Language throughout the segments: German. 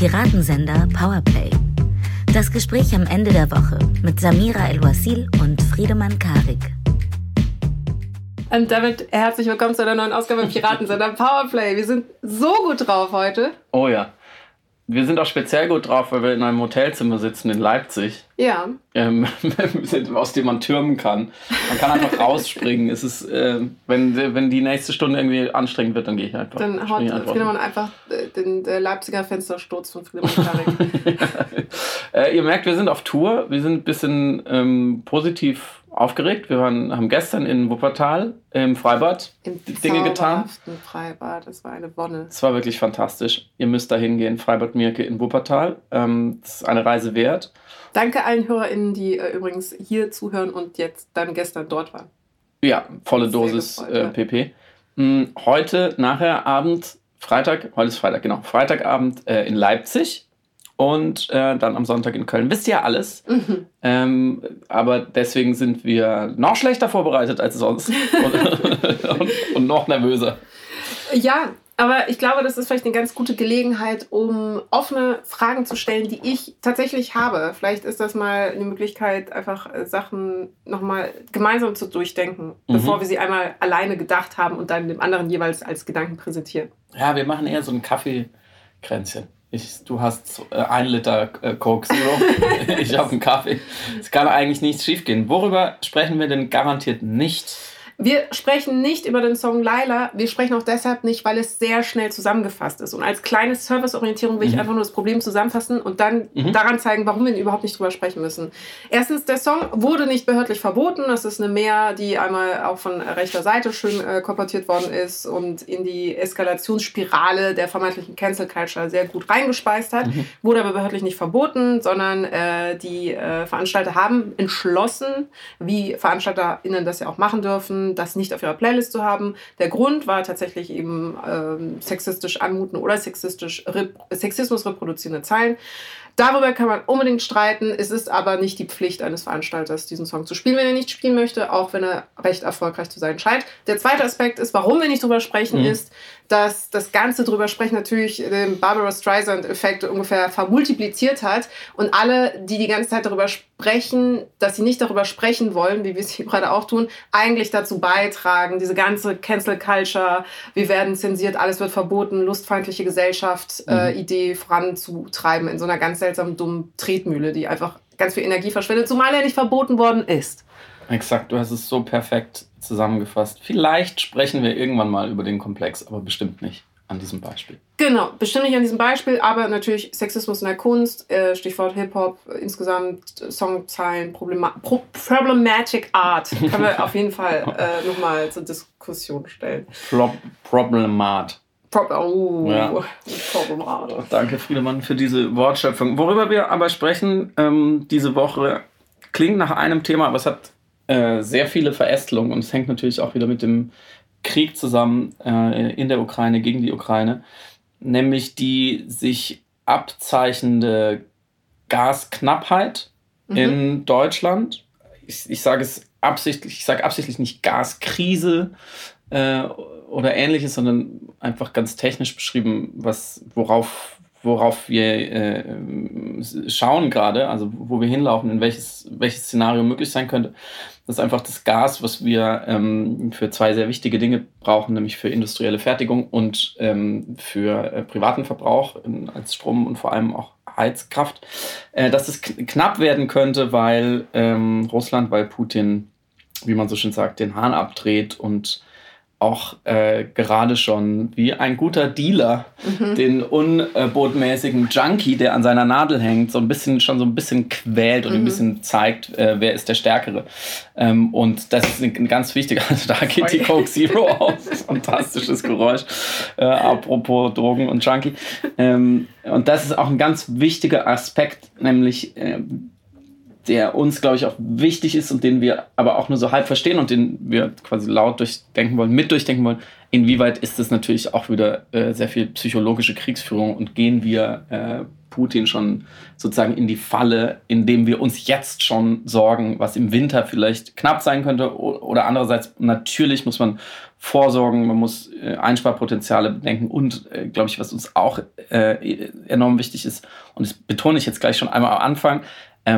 Piratensender Powerplay. Das Gespräch am Ende der Woche mit Samira El-Wasil und Friedemann Karik. Und damit herzlich willkommen zu einer neuen Ausgabe Piratensender Powerplay. Wir sind so gut drauf heute. Oh ja. Wir sind auch speziell gut drauf, weil wir in einem Hotelzimmer sitzen in Leipzig. Ja. Ähm, aus dem man türmen kann. Man kann einfach rausspringen. Es ist, äh, wenn, wenn die nächste Stunde irgendwie anstrengend wird, dann gehe ich einfach. Dann haut Friedemann einfach den, den Leipziger Fenstersturz von Friedemann Karik. äh, ihr merkt, wir sind auf Tour. Wir sind ein bisschen ähm, positiv aufgeregt. Wir waren, haben gestern in Wuppertal im Freibad Im Dinge getan. Freibad, das war eine Wonne. Es war wirklich fantastisch. Ihr müsst da hingehen, Freibad Mirke in Wuppertal. Ähm, das ist eine Reise wert. Danke allen HörerInnen, die äh, übrigens hier zuhören und jetzt dann gestern dort waren. Ja, volle Dosis gefreut, äh, PP. Hm, heute, nachher Abend, Freitag, heute ist Freitag, genau, Freitagabend äh, in Leipzig und äh, dann am Sonntag in Köln. Wisst ihr alles? Mhm. Ähm, aber deswegen sind wir noch schlechter vorbereitet als sonst und, und, und, noch nervöser. Ja, aber ich glaube, das ist vielleicht eine ganz gute Gelegenheit, um offene Fragen zu stellen, die ich tatsächlich habe. Vielleicht ist das mal eine Möglichkeit, einfach äh, Sachen nochmal gemeinsam zu durchdenken, mhm. bevor wir sie einmal alleine gedacht haben und dann dem anderen jeweils als Gedanken präsentieren. Ja, wir machen eher so ein Kaffeekränzchen. Ich, du hast äh, ein Liter äh, Coke Zero, ich habe einen Kaffee. Es kann eigentlich nichts schiefgehen. Worüber sprechen wir denn garantiert nicht? Wir sprechen nicht über den Song Laila. Wir sprechen auch deshalb nicht, weil es sehr schnell zusammengefasst ist. Und als kleine Serviceorientierung will ich mhm. einfach nur das Problem zusammenfassen und dann mhm. daran zeigen, warum wir überhaupt nicht drüber sprechen müssen. Erstens, der Song wurde nicht behördlich verboten. Das ist eine Mehr, die einmal auch von rechter Seite schön äh, komportiert worden ist und in die Eskalationsspirale der vermeintlichen Cancel Culture sehr gut reingespeist hat. Mhm. Wurde aber behördlich nicht verboten, sondern äh, die äh, Veranstalter haben entschlossen, wie VeranstalterInnen das ja auch machen dürfen, das nicht auf ihrer Playlist zu haben. Der Grund war tatsächlich eben ähm, sexistisch anmuten oder sexistisch Rep Sexismus reproduzierende Zeilen. Darüber kann man unbedingt streiten. Es ist aber nicht die Pflicht eines Veranstalters, diesen Song zu spielen, wenn er nicht spielen möchte, auch wenn er recht erfolgreich zu sein scheint. Der zweite Aspekt ist, warum wir nicht drüber sprechen, mhm. ist, dass das Ganze drüber sprechen natürlich den Barbara Streisand-Effekt ungefähr vermultipliziert hat und alle, die die ganze Zeit darüber sprechen, dass sie nicht darüber sprechen wollen, wie wir es hier gerade auch tun, eigentlich dazu beitragen, diese ganze Cancel Culture, wir werden zensiert, alles wird verboten, lustfeindliche Gesellschaft, äh, mhm. Idee voranzutreiben in so einer ganz seltsamen dummen Tretmühle, die einfach ganz viel Energie verschwendet, zumal er nicht verboten worden ist. Exakt, du hast es so perfekt zusammengefasst. Vielleicht sprechen wir irgendwann mal über den Komplex, aber bestimmt nicht an diesem Beispiel. Genau, bestimmt nicht an diesem Beispiel, aber natürlich Sexismus in der Kunst, äh, Stichwort Hip-Hop, insgesamt Songzeilen, Problema Pro Problematic Art. Können wir auf jeden Fall äh, nochmal zur Diskussion stellen. Pro Problemat. Pro oh, ja. Problemat. Danke, Friedemann, für diese Wortschöpfung. Worüber wir aber sprechen ähm, diese Woche, klingt nach einem Thema, aber es hat äh, sehr viele Verästelungen und es hängt natürlich auch wieder mit dem Krieg zusammen äh, in der Ukraine gegen die Ukraine, nämlich die sich abzeichnende Gasknappheit mhm. in Deutschland. Ich, ich sage es absichtlich, ich sage absichtlich nicht Gaskrise äh, oder ähnliches, sondern einfach ganz technisch beschrieben, was, worauf worauf wir äh, schauen gerade, also wo wir hinlaufen, in welches, welches Szenario möglich sein könnte. Das ist einfach das Gas, was wir ähm, für zwei sehr wichtige Dinge brauchen, nämlich für industrielle Fertigung und ähm, für äh, privaten Verbrauch in, als Strom und vor allem auch Heizkraft. Äh, dass es knapp werden könnte, weil ähm, Russland, weil Putin, wie man so schön sagt, den Hahn abdreht und auch äh, gerade schon wie ein guter Dealer mhm. den unbotmäßigen Junkie, der an seiner Nadel hängt, so ein bisschen schon so ein bisschen quält und mhm. ein bisschen zeigt, äh, wer ist der Stärkere. Ähm, und das ist ein, ganz wichtiger, also da geht Sorry. die Coke Zero auf. Fantastisches Geräusch. Äh, apropos Drogen und Junkie. Ähm, und das ist auch ein ganz wichtiger Aspekt, nämlich äh, der uns, glaube ich, auch wichtig ist und den wir aber auch nur so halb verstehen und den wir quasi laut durchdenken wollen, mit durchdenken wollen. Inwieweit ist das natürlich auch wieder äh, sehr viel psychologische Kriegsführung und gehen wir äh, Putin schon sozusagen in die Falle, indem wir uns jetzt schon sorgen, was im Winter vielleicht knapp sein könnte. Oder andererseits, natürlich muss man vorsorgen, man muss äh, Einsparpotenziale bedenken und, äh, glaube ich, was uns auch äh, enorm wichtig ist, und das betone ich jetzt gleich schon einmal am Anfang,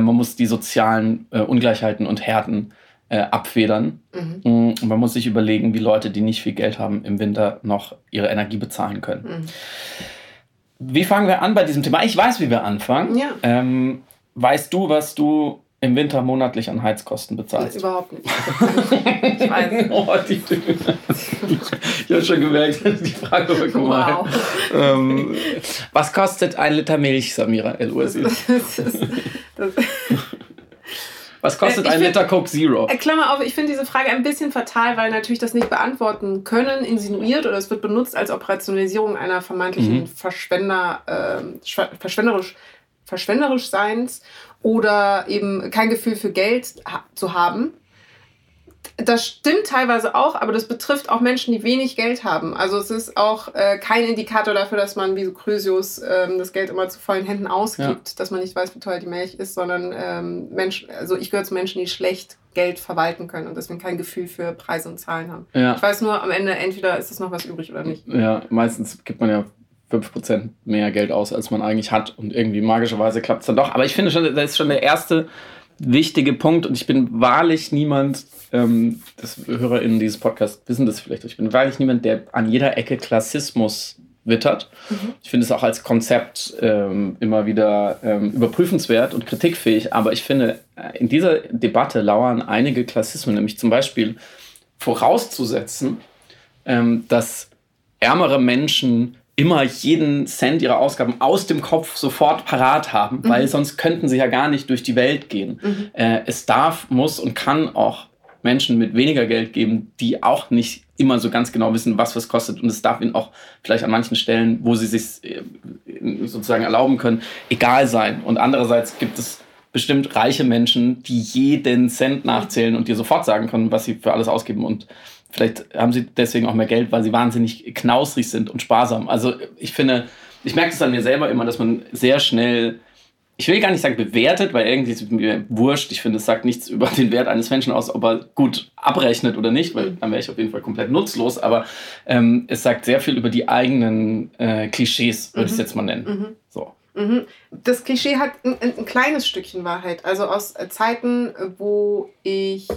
man muss die sozialen äh, Ungleichheiten und Härten äh, abfedern. Mhm. Mm, und man muss sich überlegen, wie Leute, die nicht viel Geld haben, im Winter noch ihre Energie bezahlen können. Mhm. Wie fangen wir an bei diesem Thema? Ich weiß, wie wir anfangen. Ja. Ähm, weißt du, was du im Winter monatlich an Heizkosten bezahlst? Überhaupt nicht. ich weiß. Oh, die ich habe schon gemerkt, die Frage gemein. Wow. Ähm, was kostet ein Liter Milch, Samira El Ursi? Was kostet äh, ein Liter Coke Zero? Äh, Klammer auf, ich finde diese Frage ein bisschen fatal, weil natürlich das nicht beantworten können, insinuiert oder es wird benutzt als Operationalisierung einer vermeintlichen mhm. Verschwender, äh, verschwenderisch, verschwenderisch Seins oder eben kein Gefühl für Geld zu haben das stimmt teilweise auch, aber das betrifft auch Menschen, die wenig Geld haben. Also es ist auch äh, kein Indikator dafür, dass man wie so Chrysius ähm, das Geld immer zu vollen Händen ausgibt, ja. dass man nicht weiß, wie teuer die Milch ist, sondern ähm, Menschen, also ich gehöre zu Menschen, die schlecht Geld verwalten können und deswegen kein Gefühl für Preise und Zahlen haben. Ja. Ich weiß nur, am Ende entweder ist es noch was übrig oder nicht. Ja, meistens gibt man ja 5% mehr Geld aus, als man eigentlich hat und irgendwie magischerweise klappt es dann doch. Aber ich finde schon, das ist schon der erste wichtige Punkt und ich bin wahrlich niemand, ähm, das HörerInnen dieses Podcasts wissen das vielleicht, ich bin wahrlich niemand, der an jeder Ecke Klassismus wittert. Mhm. Ich finde es auch als Konzept ähm, immer wieder ähm, überprüfenswert und kritikfähig, aber ich finde, äh, in dieser Debatte lauern einige Klassismen, nämlich zum Beispiel vorauszusetzen, ähm, dass ärmere Menschen immer jeden Cent ihrer Ausgaben aus dem Kopf sofort parat haben, mhm. weil sonst könnten sie ja gar nicht durch die Welt gehen. Mhm. Äh, es darf, muss und kann auch Menschen mit weniger Geld geben, die auch nicht immer so ganz genau wissen, was was kostet. Und es darf ihnen auch vielleicht an manchen Stellen, wo sie sich äh, sozusagen erlauben können, egal sein. Und andererseits gibt es bestimmt reiche Menschen, die jeden Cent nachzählen und dir sofort sagen können, was sie für alles ausgeben. Und Vielleicht haben sie deswegen auch mehr Geld, weil sie wahnsinnig knausrig sind und sparsam. Also ich finde, ich merke es an mir selber immer, dass man sehr schnell, ich will gar nicht sagen bewertet, weil irgendwie ist es mir wurscht. Ich finde, es sagt nichts über den Wert eines Menschen aus, ob er gut abrechnet oder nicht, weil dann wäre ich auf jeden Fall komplett nutzlos. Aber ähm, es sagt sehr viel über die eigenen äh, Klischees, würde mhm. ich es jetzt mal nennen. Mhm. So. Mhm. Das Klischee hat ein, ein, kleines Stückchen Wahrheit. Also aus Zeiten, wo ich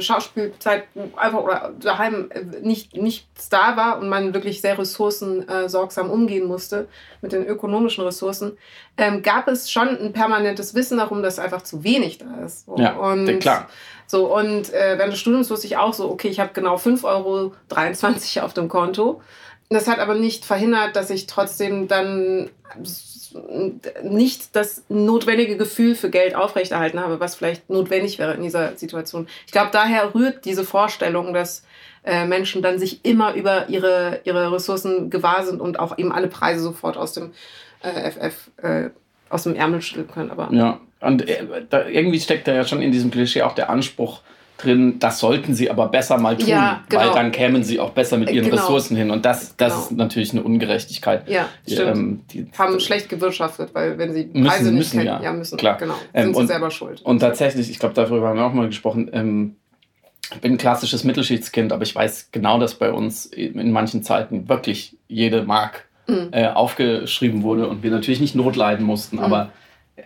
Schauspielzeit einfach oder daheim nicht, nichts da war und man wirklich sehr ressourcensorgsam umgehen musste mit den ökonomischen Ressourcen, ähm, gab es schon ein permanentes Wissen darum, dass einfach zu wenig da ist. So. Ja, und, klar. So, und äh, während des Studiums wusste ich auch so, okay, ich habe genau 5,23 Euro auf dem Konto. Das hat aber nicht verhindert, dass ich trotzdem dann nicht das notwendige Gefühl für Geld aufrechterhalten habe, was vielleicht notwendig wäre in dieser Situation. Ich glaube, daher rührt diese Vorstellung, dass äh, Menschen dann sich immer über ihre, ihre Ressourcen gewahr sind und auch eben alle Preise sofort aus dem äh, FF äh, aus dem Ärmel schütteln können. Aber ja, und äh, irgendwie steckt da ja schon in diesem Klischee auch der Anspruch, drin, das sollten sie aber besser mal tun, ja, genau. weil dann kämen sie auch besser mit ihren genau. Ressourcen hin. Und das, das genau. ist natürlich eine Ungerechtigkeit. Ja, die. Ähm, die, haben schlecht gewirtschaftet, weil wenn sie Preise müssen, nicht kennen, ja. ja, müssen, Klar. genau, ähm, sind ähm, und, sie selber schuld. Und tatsächlich, ich glaube, darüber haben wir auch mal gesprochen, ähm, ich bin ein klassisches Mittelschichtskind, aber ich weiß genau, dass bei uns in manchen Zeiten wirklich jede Mark mhm. äh, aufgeschrieben wurde und wir natürlich nicht notleiden mussten, mhm. aber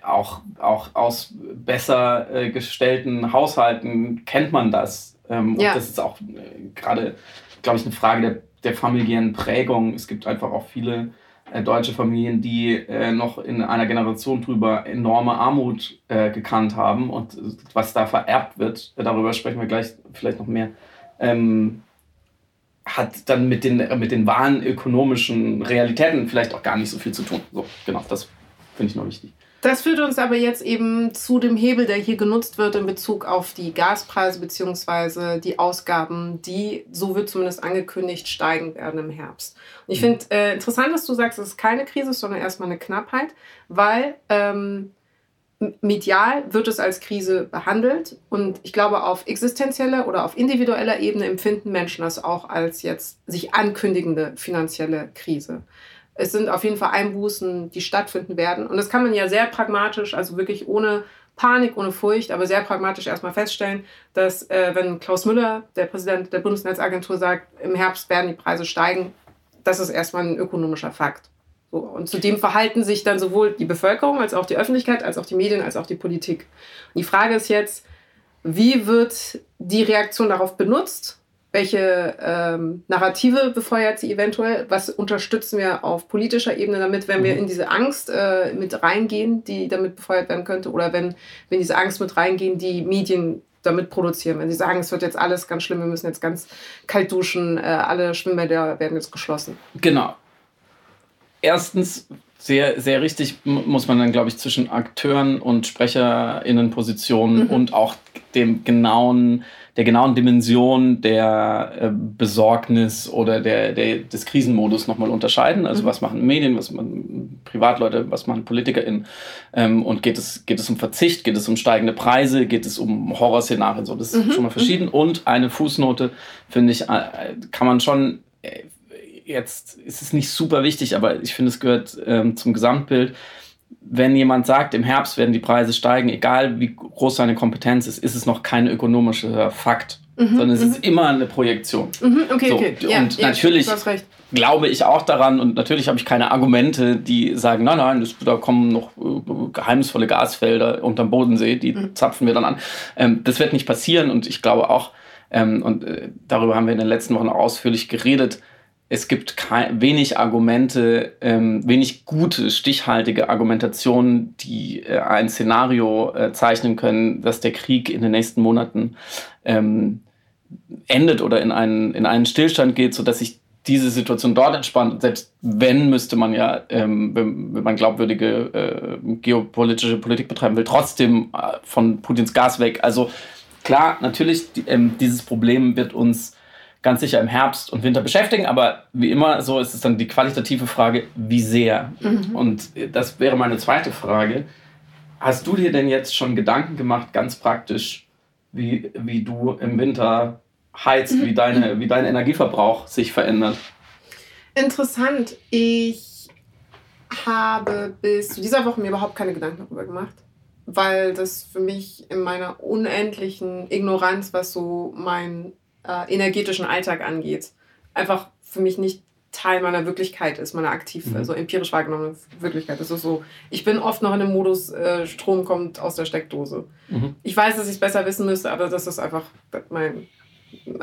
auch, auch aus besser äh, gestellten Haushalten kennt man das. Ähm, ja. Und das ist auch äh, gerade, glaube ich, eine Frage der, der familiären Prägung. Es gibt einfach auch viele äh, deutsche Familien, die äh, noch in einer Generation drüber enorme Armut äh, gekannt haben und was da vererbt wird, darüber sprechen wir gleich vielleicht noch mehr. Ähm, hat dann mit den, mit den wahren ökonomischen Realitäten vielleicht auch gar nicht so viel zu tun. So, genau, das finde ich noch wichtig. Das führt uns aber jetzt eben zu dem Hebel, der hier genutzt wird in Bezug auf die Gaspreise bzw. die Ausgaben, die, so wird zumindest angekündigt, steigen werden im Herbst. Und ich mhm. finde äh, interessant, dass du sagst, es ist keine Krise, sondern erstmal eine Knappheit, weil ähm, medial wird es als Krise behandelt und ich glaube, auf existenzieller oder auf individueller Ebene empfinden Menschen das auch als jetzt sich ankündigende finanzielle Krise. Es sind auf jeden Fall Einbußen, die stattfinden werden und das kann man ja sehr pragmatisch, also wirklich ohne Panik, ohne Furcht, aber sehr pragmatisch erstmal feststellen, dass äh, wenn Klaus Müller, der Präsident der Bundesnetzagentur, sagt, im Herbst werden die Preise steigen, das ist erstmal ein ökonomischer Fakt. So, und zu dem verhalten sich dann sowohl die Bevölkerung als auch die Öffentlichkeit, als auch die Medien, als auch die Politik. Und die Frage ist jetzt, wie wird die Reaktion darauf benutzt? Welche ähm, Narrative befeuert sie eventuell? Was unterstützen wir auf politischer Ebene damit, wenn wir mhm. in diese Angst äh, mit reingehen, die damit befeuert werden könnte? Oder wenn, wenn diese Angst mit reingehen, die Medien damit produzieren. Wenn sie sagen, es wird jetzt alles ganz schlimm, wir müssen jetzt ganz kalt duschen, äh, alle Schwimmbäder werden jetzt geschlossen. Genau erstens sehr, sehr richtig muss man dann, glaube ich, zwischen Akteuren und SprecherInnenpositionen mhm. und auch dem genauen, der genauen Dimension der äh, Besorgnis oder der, der, des Krisenmodus nochmal unterscheiden. Also mhm. was machen Medien, was machen Privatleute, was machen PolitikerInnen ähm, und geht es, geht es um Verzicht, geht es um steigende Preise, geht es um Horrorszenarien, so, das ist mhm. schon mal verschieden. Mhm. Und eine Fußnote, finde ich, äh, kann man schon äh, jetzt ist es nicht super wichtig, aber ich finde, es gehört ähm, zum Gesamtbild. Wenn jemand sagt, im Herbst werden die Preise steigen, egal wie groß seine Kompetenz ist, ist es noch kein ökonomischer Fakt, mhm, sondern es mhm. ist immer eine Projektion. Mhm, okay, so, okay. Und ja, natürlich glaube ich auch daran und natürlich habe ich keine Argumente, die sagen, nein, nein, das, da kommen noch äh, geheimnisvolle Gasfelder unterm Bodensee, die mhm. zapfen wir dann an. Ähm, das wird nicht passieren und ich glaube auch, ähm, und äh, darüber haben wir in den letzten Wochen auch ausführlich geredet, es gibt kein, wenig Argumente, ähm, wenig gute, stichhaltige Argumentationen, die äh, ein Szenario äh, zeichnen können, dass der Krieg in den nächsten Monaten ähm, endet oder in einen, in einen Stillstand geht, sodass sich diese Situation dort entspannt. Selbst wenn, müsste man ja, ähm, wenn, wenn, man glaubwürdige äh, geopolitische Politik betreiben will, trotzdem äh, von Putins Gas weg. Also klar, natürlich, die, ähm, dieses Problem wird uns ganz sicher im Herbst und Winter beschäftigen, aber wie immer so ist es dann die qualitative Frage, wie sehr. Mhm. Und das wäre meine zweite Frage. Hast du dir denn jetzt schon Gedanken gemacht, ganz praktisch, wie, wie du im Winter heizt, mhm. wie, deine, wie dein Energieverbrauch sich verändert? Interessant. Ich habe bis zu dieser Woche mir überhaupt keine Gedanken darüber gemacht, weil das für mich in meiner unendlichen Ignoranz, was so mein äh, energetischen Alltag angeht, einfach für mich nicht Teil meiner Wirklichkeit ist, meiner aktiv, mhm. also empirisch wahrgenommenen Wirklichkeit. Das ist so, ich bin oft noch in dem Modus, äh, Strom kommt aus der Steckdose. Mhm. Ich weiß, dass ich es besser wissen müsste, aber das ist einfach mein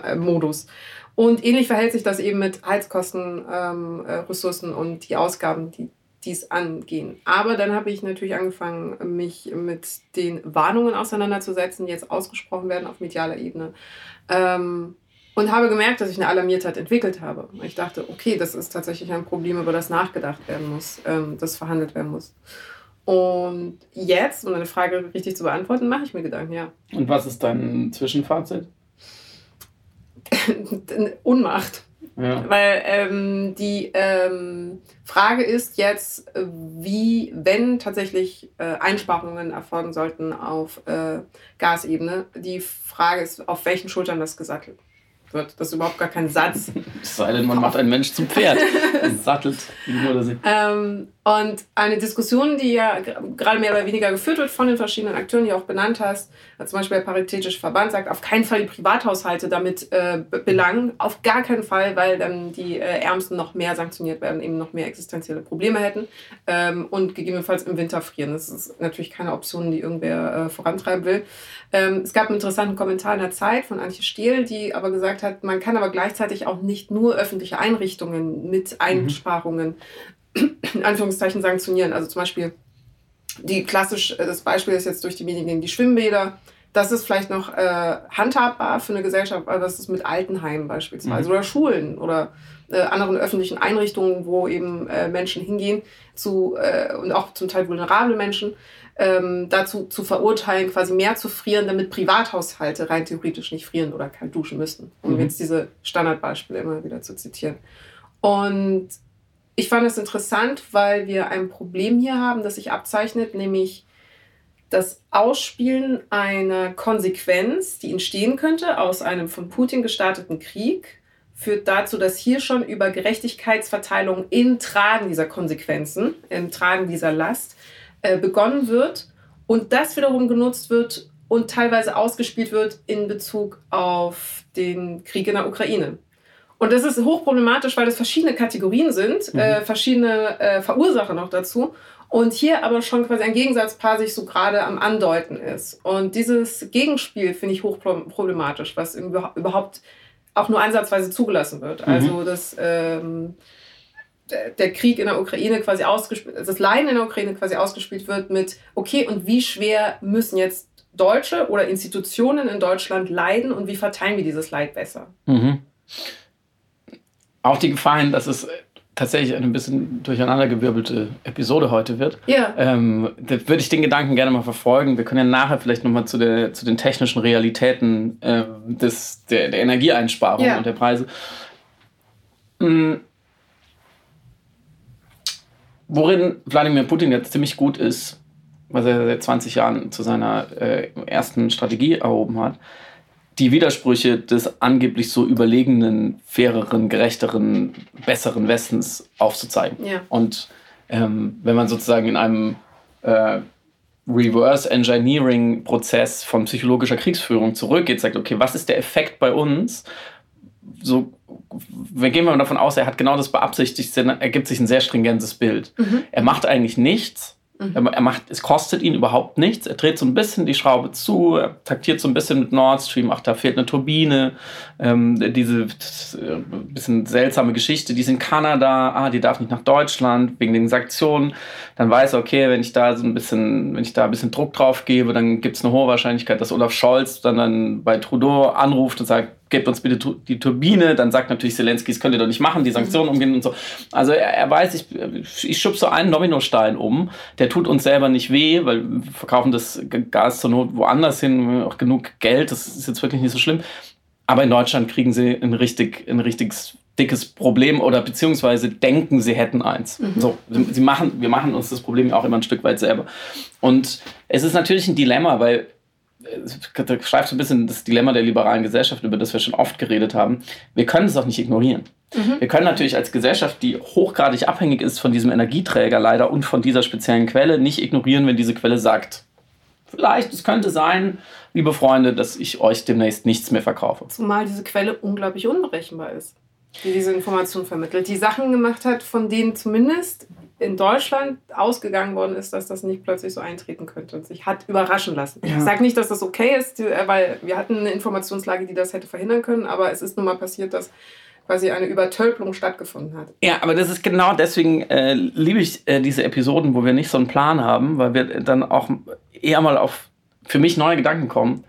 äh, Modus. Und ähnlich verhält sich das eben mit Heizkosten, ähm, äh, Ressourcen und die Ausgaben, die dies angehen. Aber dann habe ich natürlich angefangen, mich mit den Warnungen auseinanderzusetzen, die jetzt ausgesprochen werden auf medialer Ebene. Ähm, und habe gemerkt, dass ich eine Alarmiertheit entwickelt habe. Ich dachte, okay, das ist tatsächlich ein Problem, über das nachgedacht werden muss, ähm, das verhandelt werden muss. Und jetzt, um deine Frage richtig zu beantworten, mache ich mir Gedanken, ja. Und was ist dein Zwischenfazit? Unmacht. Ja. Weil ähm, die ähm, Frage ist jetzt, wie, wenn tatsächlich äh, Einsparungen erfolgen sollten auf äh, Gasebene, die Frage ist, auf welchen Schultern das gesattelt wird. Das ist überhaupt gar kein Satz. Es sei denn, man macht einen Mensch zum Pferd. Sattelt, wie ähm, Und eine Diskussion, die ja gerade mehr oder weniger geführt wird von den verschiedenen Akteuren, die du auch benannt hast, zum Beispiel der Paritätische Verband sagt, auf keinen Fall die Privathaushalte damit äh, belangen. Auf gar keinen Fall, weil dann die äh, Ärmsten noch mehr sanktioniert werden, eben noch mehr existenzielle Probleme hätten ähm, und gegebenenfalls im Winter frieren. Das ist natürlich keine Option, die irgendwer äh, vorantreiben will. Ähm, es gab einen interessanten Kommentar in der Zeit von Antje Stehl, die aber gesagt hat, man kann aber gleichzeitig auch nicht nur öffentliche Einrichtungen mit mhm. Einsparungen. In Anführungszeichen sanktionieren. Also zum Beispiel die klassisch, das Beispiel ist jetzt durch die Medien gegen die Schwimmbäder. Das ist vielleicht noch äh, handhabbar für eine Gesellschaft, aber das ist mit Altenheimen beispielsweise mhm. oder Schulen oder äh, anderen öffentlichen Einrichtungen, wo eben äh, Menschen hingehen zu, äh, und auch zum Teil vulnerable Menschen, ähm, dazu zu verurteilen, quasi mehr zu frieren, damit Privathaushalte rein theoretisch nicht frieren oder kalt duschen müssten. Um mhm. jetzt diese Standardbeispiele immer wieder zu zitieren. Und ich fand es interessant, weil wir ein Problem hier haben, das sich abzeichnet, nämlich das Ausspielen einer Konsequenz, die entstehen könnte aus einem von Putin gestarteten Krieg, führt dazu, dass hier schon über Gerechtigkeitsverteilung im Tragen dieser Konsequenzen, im Tragen dieser Last äh, begonnen wird und das wiederum genutzt wird und teilweise ausgespielt wird in Bezug auf den Krieg in der Ukraine. Und das ist hochproblematisch, weil das verschiedene Kategorien sind, mhm. äh, verschiedene äh, Verursacher noch dazu. Und hier aber schon quasi ein Gegensatzpaar sich so gerade am Andeuten ist. Und dieses Gegenspiel finde ich hochproblematisch, was überhaupt auch nur ansatzweise zugelassen wird. Mhm. Also dass ähm, der Krieg in der Ukraine quasi ausgespielt, das Leiden in der Ukraine quasi ausgespielt wird mit, okay, und wie schwer müssen jetzt Deutsche oder Institutionen in Deutschland leiden und wie verteilen wir dieses Leid besser? Mhm. Auch die Gefahren, dass es tatsächlich eine ein bisschen durcheinandergewirbelte Episode heute wird. Ja. Ähm, da würde ich den Gedanken gerne mal verfolgen. Wir können ja nachher vielleicht nochmal zu, zu den technischen Realitäten äh, des, der, der Energieeinsparung ja. und der Preise. Mhm. Worin Wladimir Putin jetzt ziemlich gut ist, was er seit 20 Jahren zu seiner äh, ersten Strategie erhoben hat, die Widersprüche des angeblich so überlegenen, faireren, gerechteren, besseren Westens aufzuzeigen. Ja. Und ähm, wenn man sozusagen in einem äh, Reverse Engineering Prozess von psychologischer Kriegsführung zurückgeht, sagt, okay, was ist der Effekt bei uns? So, wir gehen mal davon aus, er hat genau das beabsichtigt, ergibt sich ein sehr stringentes Bild. Mhm. Er macht eigentlich nichts, Mhm. Er macht, es kostet ihn überhaupt nichts. Er dreht so ein bisschen die Schraube zu, er taktiert so ein bisschen mit Nord Stream. Ach, da fehlt eine Turbine. Ähm, diese äh, bisschen seltsame Geschichte, die ist in Kanada. Ah, die darf nicht nach Deutschland wegen den Sanktionen. Dann weiß er, okay, wenn ich da so ein bisschen, wenn ich da ein bisschen Druck drauf gebe, dann gibt es eine hohe Wahrscheinlichkeit, dass Olaf Scholz dann, dann bei Trudeau anruft und sagt, gebt uns bitte die Turbine. Dann sagt natürlich Zelensky, das könnt ihr doch nicht machen, die Sanktionen umgehen und so. Also er, er weiß, ich, ich schub so einen Dominostein um. Der tut uns selber nicht weh, weil wir verkaufen das Gas zur Not woanders hin, auch genug Geld. Das ist jetzt wirklich nicht so schlimm. Aber in Deutschland kriegen sie ein richtig, ein richtiges dickes Problem oder beziehungsweise denken, sie hätten eins. Mhm. So, sie machen, wir machen uns das Problem auch immer ein Stück weit selber. Und es ist natürlich ein Dilemma, weil da schreibt so ein bisschen das Dilemma der liberalen Gesellschaft, über das wir schon oft geredet haben. Wir können es auch nicht ignorieren. Mhm. Wir können natürlich als Gesellschaft, die hochgradig abhängig ist von diesem Energieträger leider und von dieser speziellen Quelle, nicht ignorieren, wenn diese Quelle sagt, vielleicht, es könnte sein, liebe Freunde, dass ich euch demnächst nichts mehr verkaufe. Zumal diese Quelle unglaublich unberechenbar ist, die diese Information vermittelt, die Sachen gemacht hat, von denen zumindest in Deutschland ausgegangen worden ist, dass das nicht plötzlich so eintreten könnte und sich hat überraschen lassen. Ja. Ich sage nicht, dass das okay ist, weil wir hatten eine Informationslage, die das hätte verhindern können, aber es ist nun mal passiert, dass quasi eine Übertölpelung stattgefunden hat. Ja, aber das ist genau deswegen äh, liebe ich äh, diese Episoden, wo wir nicht so einen Plan haben, weil wir dann auch eher mal auf für mich neue Gedanken kommen.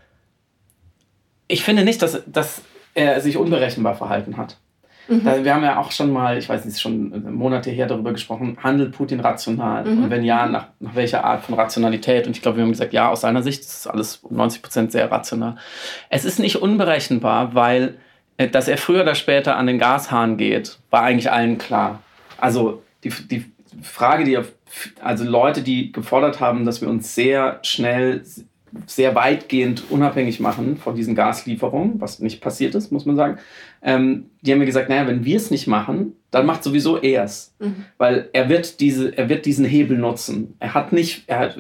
Ich finde nicht, dass, dass er sich unberechenbar verhalten hat. Mhm. Da, wir haben ja auch schon mal, ich weiß nicht, schon Monate her darüber gesprochen, handelt Putin rational? Mhm. Und wenn ja, nach, nach welcher Art von Rationalität? Und ich glaube, wir haben gesagt, ja, aus seiner Sicht ist alles 90 Prozent sehr rational. Es ist nicht unberechenbar, weil, äh, dass er früher oder später an den Gashahn geht, war eigentlich allen klar. Also die, die Frage, die also Leute, die gefordert haben, dass wir uns sehr schnell sehr weitgehend unabhängig machen von diesen Gaslieferungen, was nicht passiert ist, muss man sagen. Ähm, die haben mir gesagt, naja, wenn wir es nicht machen, dann macht sowieso er es. Mhm. Weil er wird, diese, er wird diesen Hebel nutzen. Er hat nicht, er hat,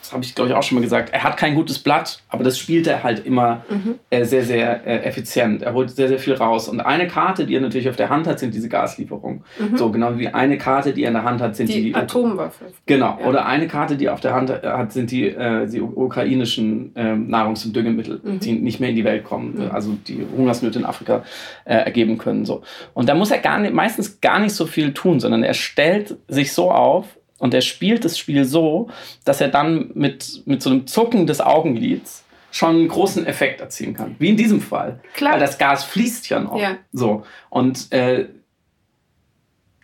das habe ich glaube ich auch schon mal gesagt, er hat kein gutes Blatt, aber das spielt er halt immer mhm. äh, sehr, sehr äh, effizient. Er holt sehr, sehr viel raus. Und eine Karte, die er natürlich auf der Hand hat, sind diese Gaslieferungen. Mhm. So, genau wie eine Karte, die er in der Hand hat, sind die, die Atomwaffe. Genau. Ja. Oder eine Karte, die er auf der Hand hat, sind die, äh, die ukrainischen äh, Nahrungs- und Düngemittel, mhm. die nicht mehr in die Welt kommen. Mhm. Also die Hungersnöte in Afrika äh, ergeben können. So. Und da muss er gar nicht, meistens gar nicht so viel tun, sondern er stellt sich so auf und er spielt das Spiel so, dass er dann mit, mit so einem Zucken des Augenlids schon einen großen Effekt erzielen kann. Wie in diesem Fall. Klar. Weil das Gas fließt ja noch. Ja. So. Und äh,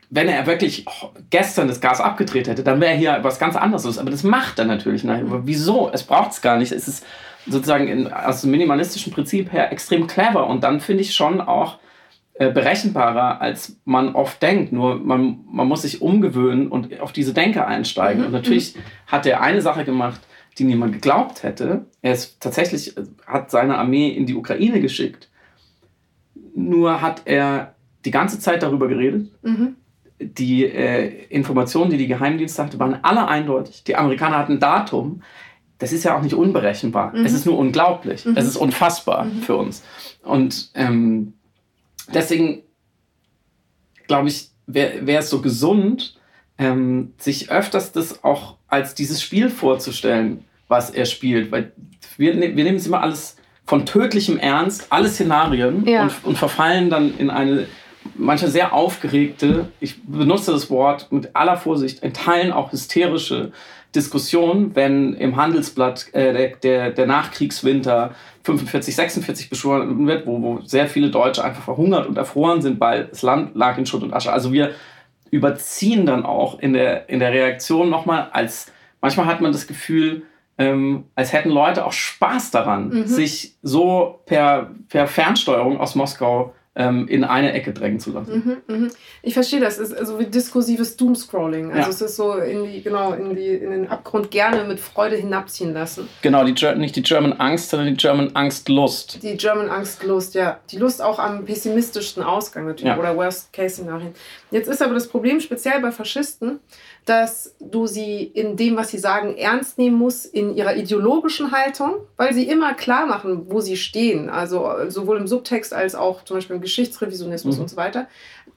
wenn er wirklich gestern das Gas abgedreht hätte, dann wäre hier was ganz anderes. Aber das macht er natürlich nicht. Aber wieso? Es braucht es gar nicht. Es ist sozusagen in, aus dem minimalistischen Prinzip her extrem clever. Und dann finde ich schon auch berechenbarer, als man oft denkt. Nur man, man muss sich umgewöhnen und auf diese Denke einsteigen. Mhm. Und natürlich hat er eine Sache gemacht, die niemand geglaubt hätte. Er ist tatsächlich, hat seine Armee in die Ukraine geschickt. Nur hat er die ganze Zeit darüber geredet. Mhm. Die äh, Informationen, die die Geheimdienste hatten, waren alle eindeutig. Die Amerikaner hatten ein Datum. Das ist ja auch nicht unberechenbar. Mhm. Es ist nur unglaublich. Mhm. Es ist unfassbar mhm. für uns. Und ähm, deswegen glaube ich, wäre es so gesund, ähm, sich öfters das auch als dieses Spiel vorzustellen, was er spielt. Weil wir, ne-, wir nehmen es immer alles von tödlichem Ernst, alle Szenarien ja. und, und verfallen dann in eine manche sehr aufgeregte, ich benutze das Wort mit aller Vorsicht, in Teilen auch hysterische Diskussion, wenn im Handelsblatt äh, der, der, der Nachkriegswinter 45, 46 beschworen wird, wo, wo sehr viele Deutsche einfach verhungert und erfroren sind, weil das Land lag in Schutt und Asche. Also wir überziehen dann auch in der, in der Reaktion nochmal als, manchmal hat man das Gefühl, ähm, als hätten Leute auch Spaß daran, mhm. sich so per, per Fernsteuerung aus Moskau ähm, in eine Ecke drängen zu lassen. Mhm, mh. Ich verstehe das. Es ist also wie diskursives Doomscrolling. Also ja. es ist so in die, genau, in, die, in den Abgrund gerne mit Freude hinabziehen lassen. Genau, die, nicht die German Angst, sondern die German Angstlust. Die German Angstlust, ja. Die Lust auch am pessimistischsten Ausgang natürlich ja. oder Worst-Case-Szenarien. Jetzt ist aber das Problem speziell bei Faschisten, dass du sie in dem, was sie sagen, ernst nehmen musst, in ihrer ideologischen Haltung, weil sie immer klar machen, wo sie stehen. Also sowohl im Subtext als auch zum Beispiel im Geschichtsrevisionismus mhm. und so weiter.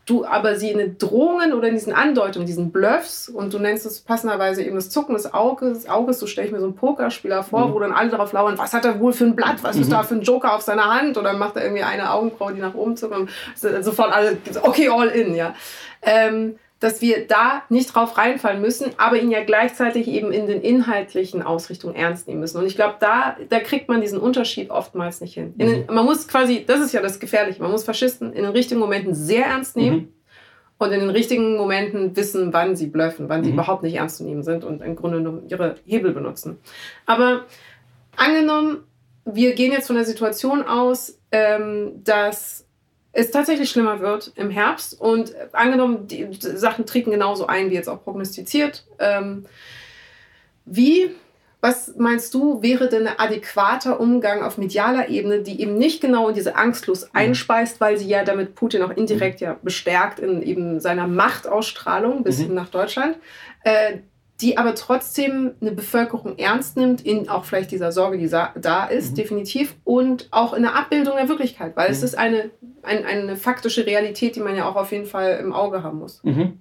Du aber sie in den Drohungen oder in diesen Andeutungen, diesen Bluffs, und du nennst es passenderweise eben das Zucken des Auges, Auges so stelle ich mir so einen Pokerspieler vor, mhm. wo dann alle darauf lauern, was hat er wohl für ein Blatt, was mhm. ist da für ein Joker auf seiner Hand, oder macht er irgendwie eine Augenbraue, die nach oben zuckt und sofort alle, okay, all in, ja. Ähm, dass wir da nicht drauf reinfallen müssen, aber ihn ja gleichzeitig eben in den inhaltlichen Ausrichtungen ernst nehmen müssen. Und ich glaube, da, da kriegt man diesen Unterschied oftmals nicht hin. Den, mhm. man muss quasi, das ist ja das Gefährliche, man muss Faschisten in den richtigen Momenten sehr ernst nehmen mhm. und in den richtigen Momenten wissen, wann sie blöffen, wann sie mhm. überhaupt nicht ernst zu nehmen sind und im Grunde nur ihre Hebel benutzen. Aber angenommen, wir gehen jetzt von der Situation aus, ähm, dass es tatsächlich schlimmer wird im Herbst und angenommen, die Sachen treten genauso ein, wie jetzt auch prognostiziert. Ähm, wie, was meinst du, wäre denn ein adäquater Umgang auf medialer Ebene, die eben nicht genau in diese Angstlust mhm. einspeist, weil sie ja damit Putin auch indirekt mhm. ja bestärkt in eben seiner Machtausstrahlung bis mhm. nach Deutschland, äh, die aber trotzdem eine Bevölkerung ernst nimmt, in auch vielleicht dieser Sorge, die da ist, mhm. definitiv, und auch in der Abbildung der Wirklichkeit, weil mhm. es ist eine, ein, eine faktische Realität, die man ja auch auf jeden Fall im Auge haben muss. Mhm.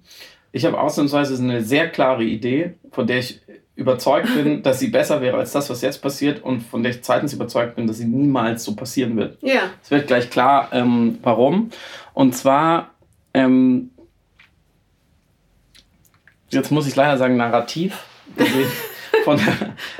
Ich habe ausnahmsweise eine sehr klare Idee, von der ich überzeugt bin, dass sie besser wäre als das, was jetzt passiert und von der ich zweitens überzeugt bin, dass sie niemals so passieren wird. Ja. Es wird gleich klar, ähm, warum. Und zwar ähm, jetzt muss ich leider sagen, narrativ, von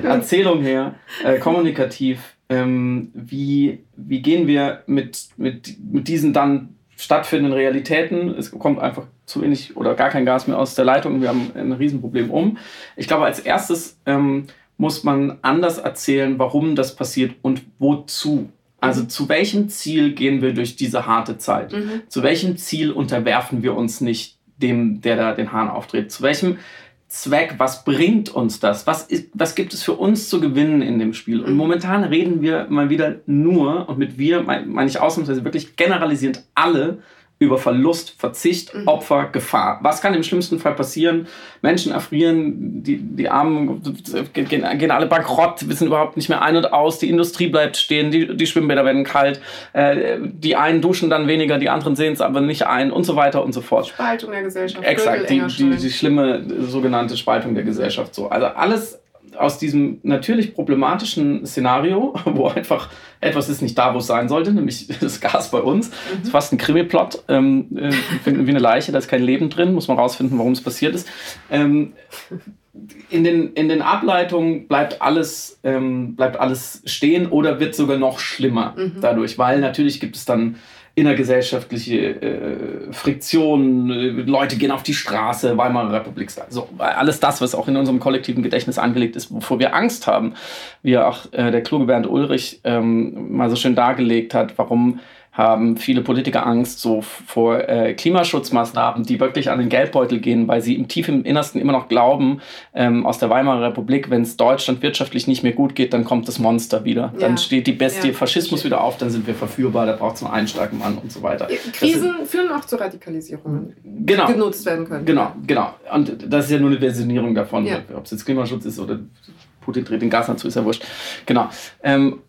der Erzählung her, äh, kommunikativ, ähm, wie, wie gehen wir mit, mit, mit diesen dann stattfindenden Realitäten, es kommt einfach zu wenig oder gar kein Gas mehr aus der Leitung, wir haben ein Riesenproblem um. Ich glaube, als erstes ähm, muss man anders erzählen, warum das passiert und wozu. Also mhm. zu welchem Ziel gehen wir durch diese harte Zeit? Mhm. Zu welchem Ziel unterwerfen wir uns nicht dem, der da den Hahn aufdreht. Zu welchem Zweck, was bringt uns das? Was, ist, was gibt es für uns zu gewinnen in dem Spiel? Und momentan reden wir mal wieder nur, und mit wir meine ich ausnahmsweise wirklich generalisierend alle, über Verlust, Verzicht, mhm. Opfer, Gefahr. Was kann im schlimmsten Fall passieren? Menschen erfrieren, die, die Armen gehen, gehen alle bankrott, wissen überhaupt nicht mehr ein und aus, die Industrie bleibt stehen, die, die Schwimmbäder werden kalt, äh, die einen duschen dann weniger, die anderen sehen es aber nicht ein und so weiter und so fort. Spaltung der Gesellschaft. Exakt, die, die, die schlimme sogenannte Spaltung der Gesellschaft. So. Also alles aus diesem natürlich problematischen Szenario, wo einfach etwas ist nicht da, wo es sein sollte, nämlich das Gas bei uns. Das ist fast ein Krimi-Plot, ähm, äh, wie eine Leiche, da ist kein Leben drin, muss man rausfinden, warum es passiert ist. Ähm, in, den, in den Ableitungen bleibt alles, ähm, bleibt alles stehen oder wird sogar noch schlimmer mhm. dadurch, weil natürlich gibt es dann innergesellschaftliche äh, Friktionen, äh, Leute gehen auf die Straße, Weimarer Republik, so alles das, was auch in unserem kollektiven Gedächtnis angelegt ist, wovor wir Angst haben, wie auch äh, der kluge Bernd Ulrich ähm, mal so schön dargelegt hat, warum haben viele Politiker Angst so vor äh, Klimaschutzmaßnahmen, die wirklich an den Geldbeutel gehen, weil sie im tief im Innersten immer noch glauben, ähm, aus der Weimarer Republik, wenn es Deutschland wirtschaftlich nicht mehr gut geht, dann kommt das Monster wieder. Ja. Dann steht die Bestie ja, Faschismus wieder auf, dann sind wir verführbar, da braucht es nur einen starken Mann und so weiter. Krisen sind, führen auch zu Radikalisierungen, genau, die genutzt werden können. Genau, genau. Und das ist ja nur eine Versionierung davon, ja. ob es jetzt Klimaschutz ist oder Putin dreht den Gas dazu, ist ja wurscht. Genau. Ähm,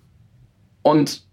und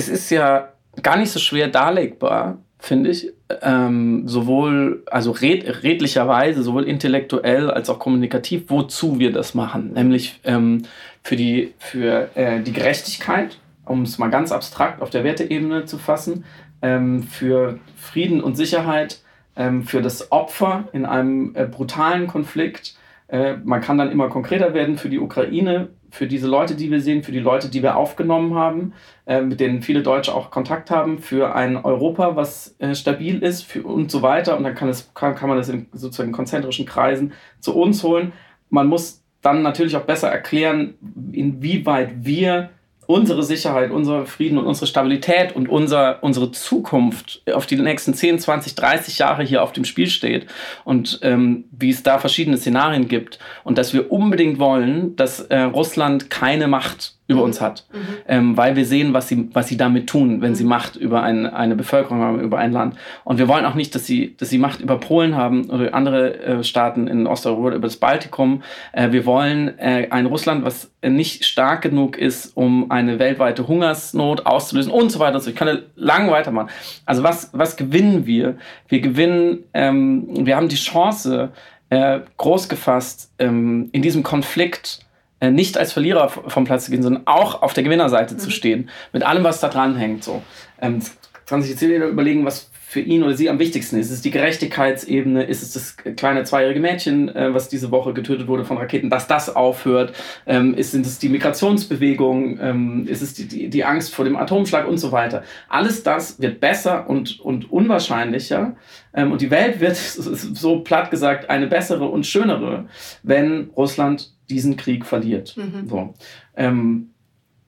es ist ja gar nicht so schwer darlegbar, finde ich, ähm, sowohl, also red, redlicherweise, sowohl intellektuell als auch kommunikativ, wozu wir das machen. Nämlich ähm, für, die, für äh, die Gerechtigkeit, um es mal ganz abstrakt auf der Werteebene zu fassen, ähm, für Frieden und Sicherheit, ähm, für das Opfer in einem äh, brutalen Konflikt. Äh, man kann dann immer konkreter werden für die Ukraine, für diese Leute, die wir sehen, für die Leute, die wir aufgenommen haben, äh, mit denen viele Deutsche auch Kontakt haben, für ein Europa, was äh, stabil ist für, und so weiter. Und dann kann, es, kann, kann man das in sozusagen konzentrischen Kreisen zu uns holen. Man muss dann natürlich auch besser erklären, inwieweit wir unsere Sicherheit, unser Frieden und unsere Stabilität und unser, unsere Zukunft auf die nächsten 10, 20, 30 Jahre hier auf dem Spiel steht und ähm, wie es da verschiedene Szenarien gibt und dass wir unbedingt wollen, dass äh, Russland keine Macht über uns hat, mhm. ähm, weil wir sehen, was sie, was sie damit tun, wenn mhm. sie Macht über ein, eine Bevölkerung haben, über ein Land. Und wir wollen auch nicht, dass sie, dass sie Macht über Polen haben oder andere äh, Staaten in Osteuropa, über das Baltikum. Äh, wir wollen äh, ein Russland, was nicht stark genug ist, um eine weltweite Hungersnot auszulösen und so weiter. Und so. Ich kann lang weitermachen. Also was, was gewinnen wir? Wir gewinnen, ähm, wir haben die Chance, äh, groß gefasst, ähm, in diesem Konflikt nicht als Verlierer vom Platz zu gehen, sondern auch auf der Gewinnerseite mhm. zu stehen, mit allem, was da dran hängt. So. Ähm, kann sich jetzt jeder überlegen, was für ihn oder sie am wichtigsten ist. Ist es die Gerechtigkeitsebene? Ist es das kleine zweijährige Mädchen, äh, was diese Woche getötet wurde von Raketen, dass das aufhört? Ähm, ist, sind es die Migrationsbewegung? Ähm, ist es die, die, die, Angst vor dem Atomschlag und so weiter? Alles das wird besser und, und unwahrscheinlicher. Ähm, und die Welt wird, so platt gesagt, eine bessere und schönere, wenn Russland diesen Krieg verliert. Mhm. So. Ähm,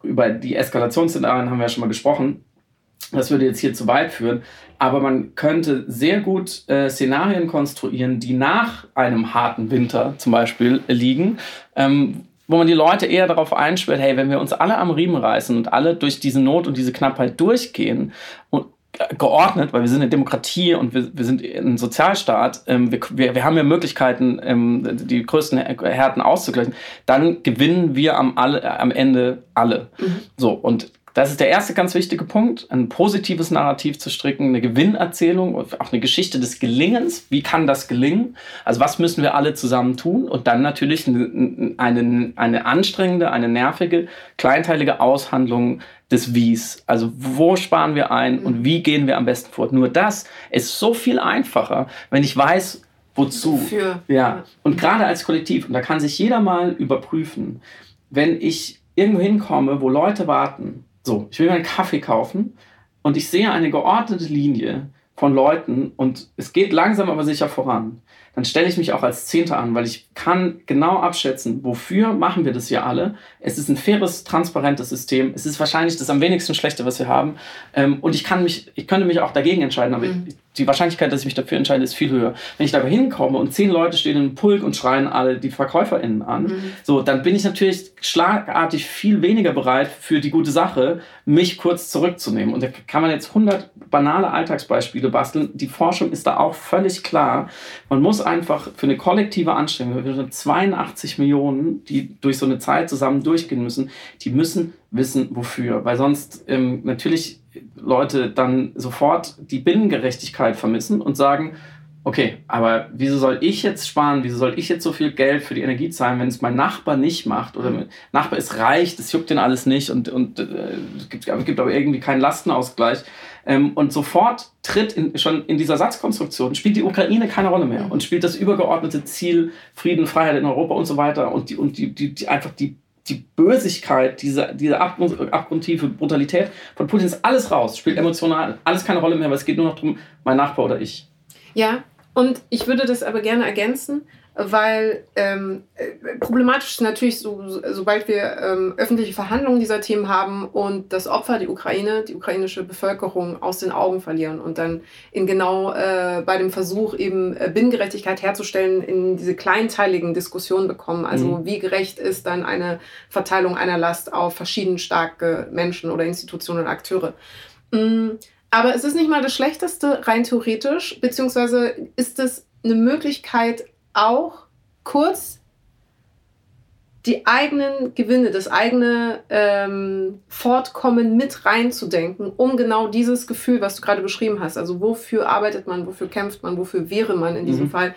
über die Eskalationsszenarien haben wir ja schon mal gesprochen. Das würde jetzt hier zu weit führen. Aber man könnte sehr gut äh, Szenarien konstruieren, die nach einem harten Winter zum Beispiel liegen, ähm, wo man die Leute eher darauf einschwört, hey, wenn wir uns alle am Riemen reißen und alle durch diese Not und diese Knappheit durchgehen und geordnet, weil wir sind eine Demokratie und wir, wir sind ein Sozialstaat, ähm, wir, wir, wir haben ja Möglichkeiten, ähm, die größten Härten auszugleichen, dann gewinnen wir am, alle, am Ende alle. Mhm. So, und das ist der erste ganz wichtige Punkt, ein positives Narrativ zu stricken, eine Gewinnerzählung, auch eine Geschichte des Gelingens. Wie kann das gelingen? Also was müssen wir alle zusammen tun? Und dann natürlich eine, eine, eine anstrengende, eine nervige, kleinteilige Aushandlung des Wies. Also wo sparen wir ein und wie gehen wir am besten fort? Nur das ist so viel einfacher, wenn ich weiß, wozu. Für. Ja. Und gerade als Kollektiv, und da kann sich jeder mal überprüfen, wenn ich irgendwo hinkomme, wo Leute warten, so, ich will mir einen Kaffee kaufen und ich sehe eine geordnete Linie von Leuten und es geht langsam aber sicher voran. Dann stelle ich mich auch als Zehnter an, weil ich kann genau abschätzen, wofür machen wir das hier alle. Es ist ein faires, transparentes System. Es ist wahrscheinlich das am wenigsten Schlechte, was wir haben. Ähm, und ich kann mich, ich könnte mich auch dagegen entscheiden, aber mhm. ich, die Wahrscheinlichkeit, dass ich mich dafür entscheide, ist viel höher. Wenn ich da hinkomme und zehn Leute stehen in einem Pulk und schreien alle die VerkäuferInnen an, mhm. so, dann bin ich natürlich schlagartig viel weniger bereit für die gute Sache, mich kurz zurückzunehmen. Und da kann man jetzt 100 banale Alltagsbeispiele basteln. Die Forschung ist da auch völlig klar. Man muss einfach für eine kollektive Anstrengung, wir sind 82 Millionen, die durch so eine Zeit zusammen durchgehen müssen, die müssen wissen, wofür. Weil sonst ähm, natürlich Leute dann sofort die Binnengerechtigkeit vermissen und sagen, okay, aber wieso soll ich jetzt sparen, wieso soll ich jetzt so viel Geld für die Energie zahlen, wenn es mein Nachbar nicht macht? Oder mein Nachbar ist reich, das juckt den alles nicht und, und äh, es gibt, gibt aber irgendwie keinen Lastenausgleich. Ähm, und sofort tritt in, schon in dieser Satzkonstruktion, spielt die Ukraine keine Rolle mehr und spielt das übergeordnete Ziel Frieden, Freiheit in Europa und so weiter und, die, und die, die, die einfach die die Bösigkeit, diese, diese abgrundtiefe Brutalität von Putin ist alles raus, spielt emotional alles keine Rolle mehr, weil es geht nur noch darum, mein Nachbar oder ich. Ja, und ich würde das aber gerne ergänzen. Weil ähm, äh, problematisch ist natürlich, so, sobald wir ähm, öffentliche Verhandlungen dieser Themen haben und das Opfer, die Ukraine, die ukrainische Bevölkerung aus den Augen verlieren und dann in genau äh, bei dem Versuch eben äh, Binnengerechtigkeit herzustellen, in diese kleinteiligen Diskussionen bekommen. Also mhm. wie gerecht ist dann eine Verteilung einer Last auf verschieden starke Menschen oder Institutionen und Akteure. Mhm. Aber es ist nicht mal das Schlechteste rein theoretisch, beziehungsweise ist es eine Möglichkeit, auch kurz die eigenen Gewinne, das eigene ähm, Fortkommen mit reinzudenken, um genau dieses Gefühl, was du gerade beschrieben hast, also wofür arbeitet man, wofür kämpft man, wofür wäre man in diesem mhm. Fall,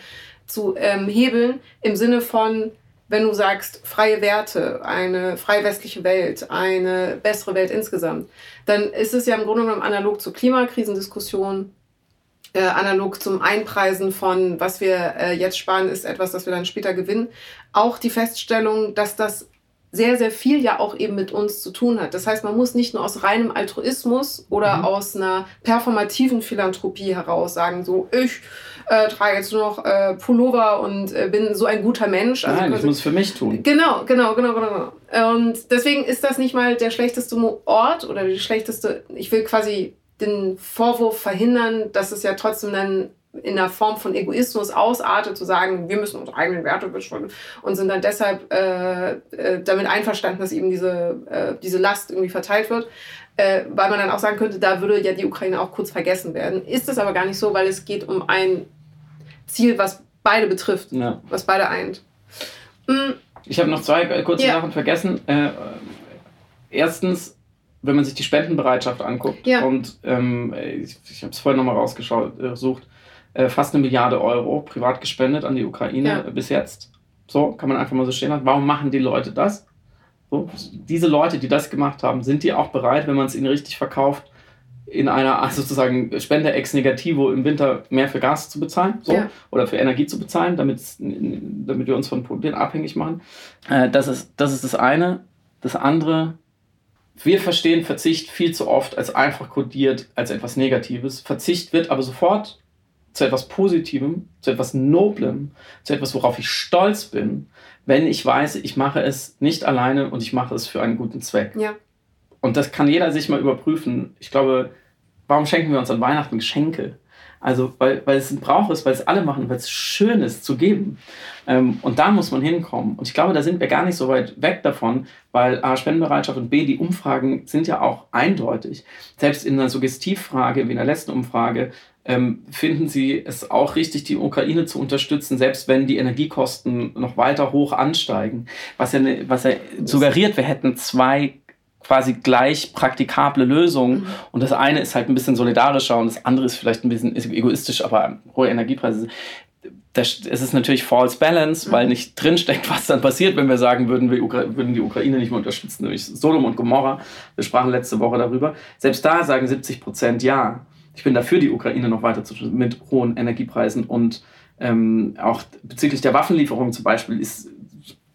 zu ähm, hebeln im Sinne von, wenn du sagst, freie Werte, eine freie westliche Welt, eine bessere Welt insgesamt, dann ist es ja im Grunde genommen analog zur Klimakrisendiskussion äh, analog zum Einpreisen von, was wir äh, jetzt sparen, ist etwas, das wir dann später gewinnen, auch die Feststellung, dass das sehr, sehr viel ja auch eben mit uns zu tun hat. Das heißt, man muss nicht nur aus reinem Altruismus oder mhm. aus einer performativen Philanthropie heraus sagen, so ich äh, trage jetzt nur noch äh, Pullover und äh, bin so ein guter Mensch. Also Nein, ich muss es für mich tun. Genau, genau, genau, genau. Und deswegen ist das nicht mal der schlechteste Ort oder die schlechteste, ich will quasi den Vorwurf verhindern, dass es ja trotzdem dann in der Form von Egoismus ausartet, zu sagen, wir müssen unsere eigenen Werte beschützen und sind dann deshalb äh, äh, damit einverstanden, dass eben diese, äh, diese Last irgendwie verteilt wird. Äh, weil man dann auch sagen könnte, da würde ja die Ukraine auch kurz vergessen werden. Ist es aber gar nicht so, weil es geht um ein Ziel, was beide betrifft, ja. was beide eint. Mhm. Ich habe noch zwei kurze ja. Sachen vergessen. Äh, erstens, wenn man sich die Spendenbereitschaft anguckt, ja. und ähm, ich, ich habe es vorhin nochmal rausgesucht, äh, fast eine Milliarde Euro privat gespendet an die Ukraine ja. bis jetzt. So, kann man einfach mal so stehen lassen. Warum machen die Leute das? So, diese Leute, die das gemacht haben, sind die auch bereit, wenn man es ihnen richtig verkauft, in einer also sozusagen Spende ex negativo im Winter mehr für Gas zu bezahlen so, ja. oder für Energie zu bezahlen, damit, damit wir uns von Putin abhängig machen. Äh, das, ist, das ist das eine. Das andere wir verstehen Verzicht viel zu oft als einfach kodiert, als etwas Negatives. Verzicht wird aber sofort zu etwas Positivem, zu etwas Noblem, zu etwas, worauf ich stolz bin, wenn ich weiß, ich mache es nicht alleine und ich mache es für einen guten Zweck. Ja. Und das kann jeder sich mal überprüfen. Ich glaube, warum schenken wir uns an Weihnachten Geschenke? Also, weil, weil es ein Brauch ist, weil es alle machen, weil es schön ist zu geben. Ähm, und da muss man hinkommen. Und ich glaube, da sind wir gar nicht so weit weg davon, weil A, Spendenbereitschaft und B, die Umfragen sind ja auch eindeutig. Selbst in einer Suggestivfrage, wie in der letzten Umfrage, ähm, finden Sie es auch richtig, die Ukraine zu unterstützen, selbst wenn die Energiekosten noch weiter hoch ansteigen. Was ja, ne, was ja suggeriert, wir hätten zwei quasi gleich praktikable Lösungen. Mhm. Und das eine ist halt ein bisschen solidarischer und das andere ist vielleicht ein bisschen egoistisch, aber hohe Energiepreise. Das, es ist natürlich false balance, weil mhm. nicht drinsteckt, was dann passiert, wenn wir sagen würden, wir würden die Ukraine nicht mehr unterstützen, nämlich Sodom und Gomorra. Wir sprachen letzte Woche darüber. Selbst da sagen 70 Prozent ja. Ich bin dafür, die Ukraine noch weiter zu mit hohen Energiepreisen und ähm, auch bezüglich der Waffenlieferungen zum Beispiel ist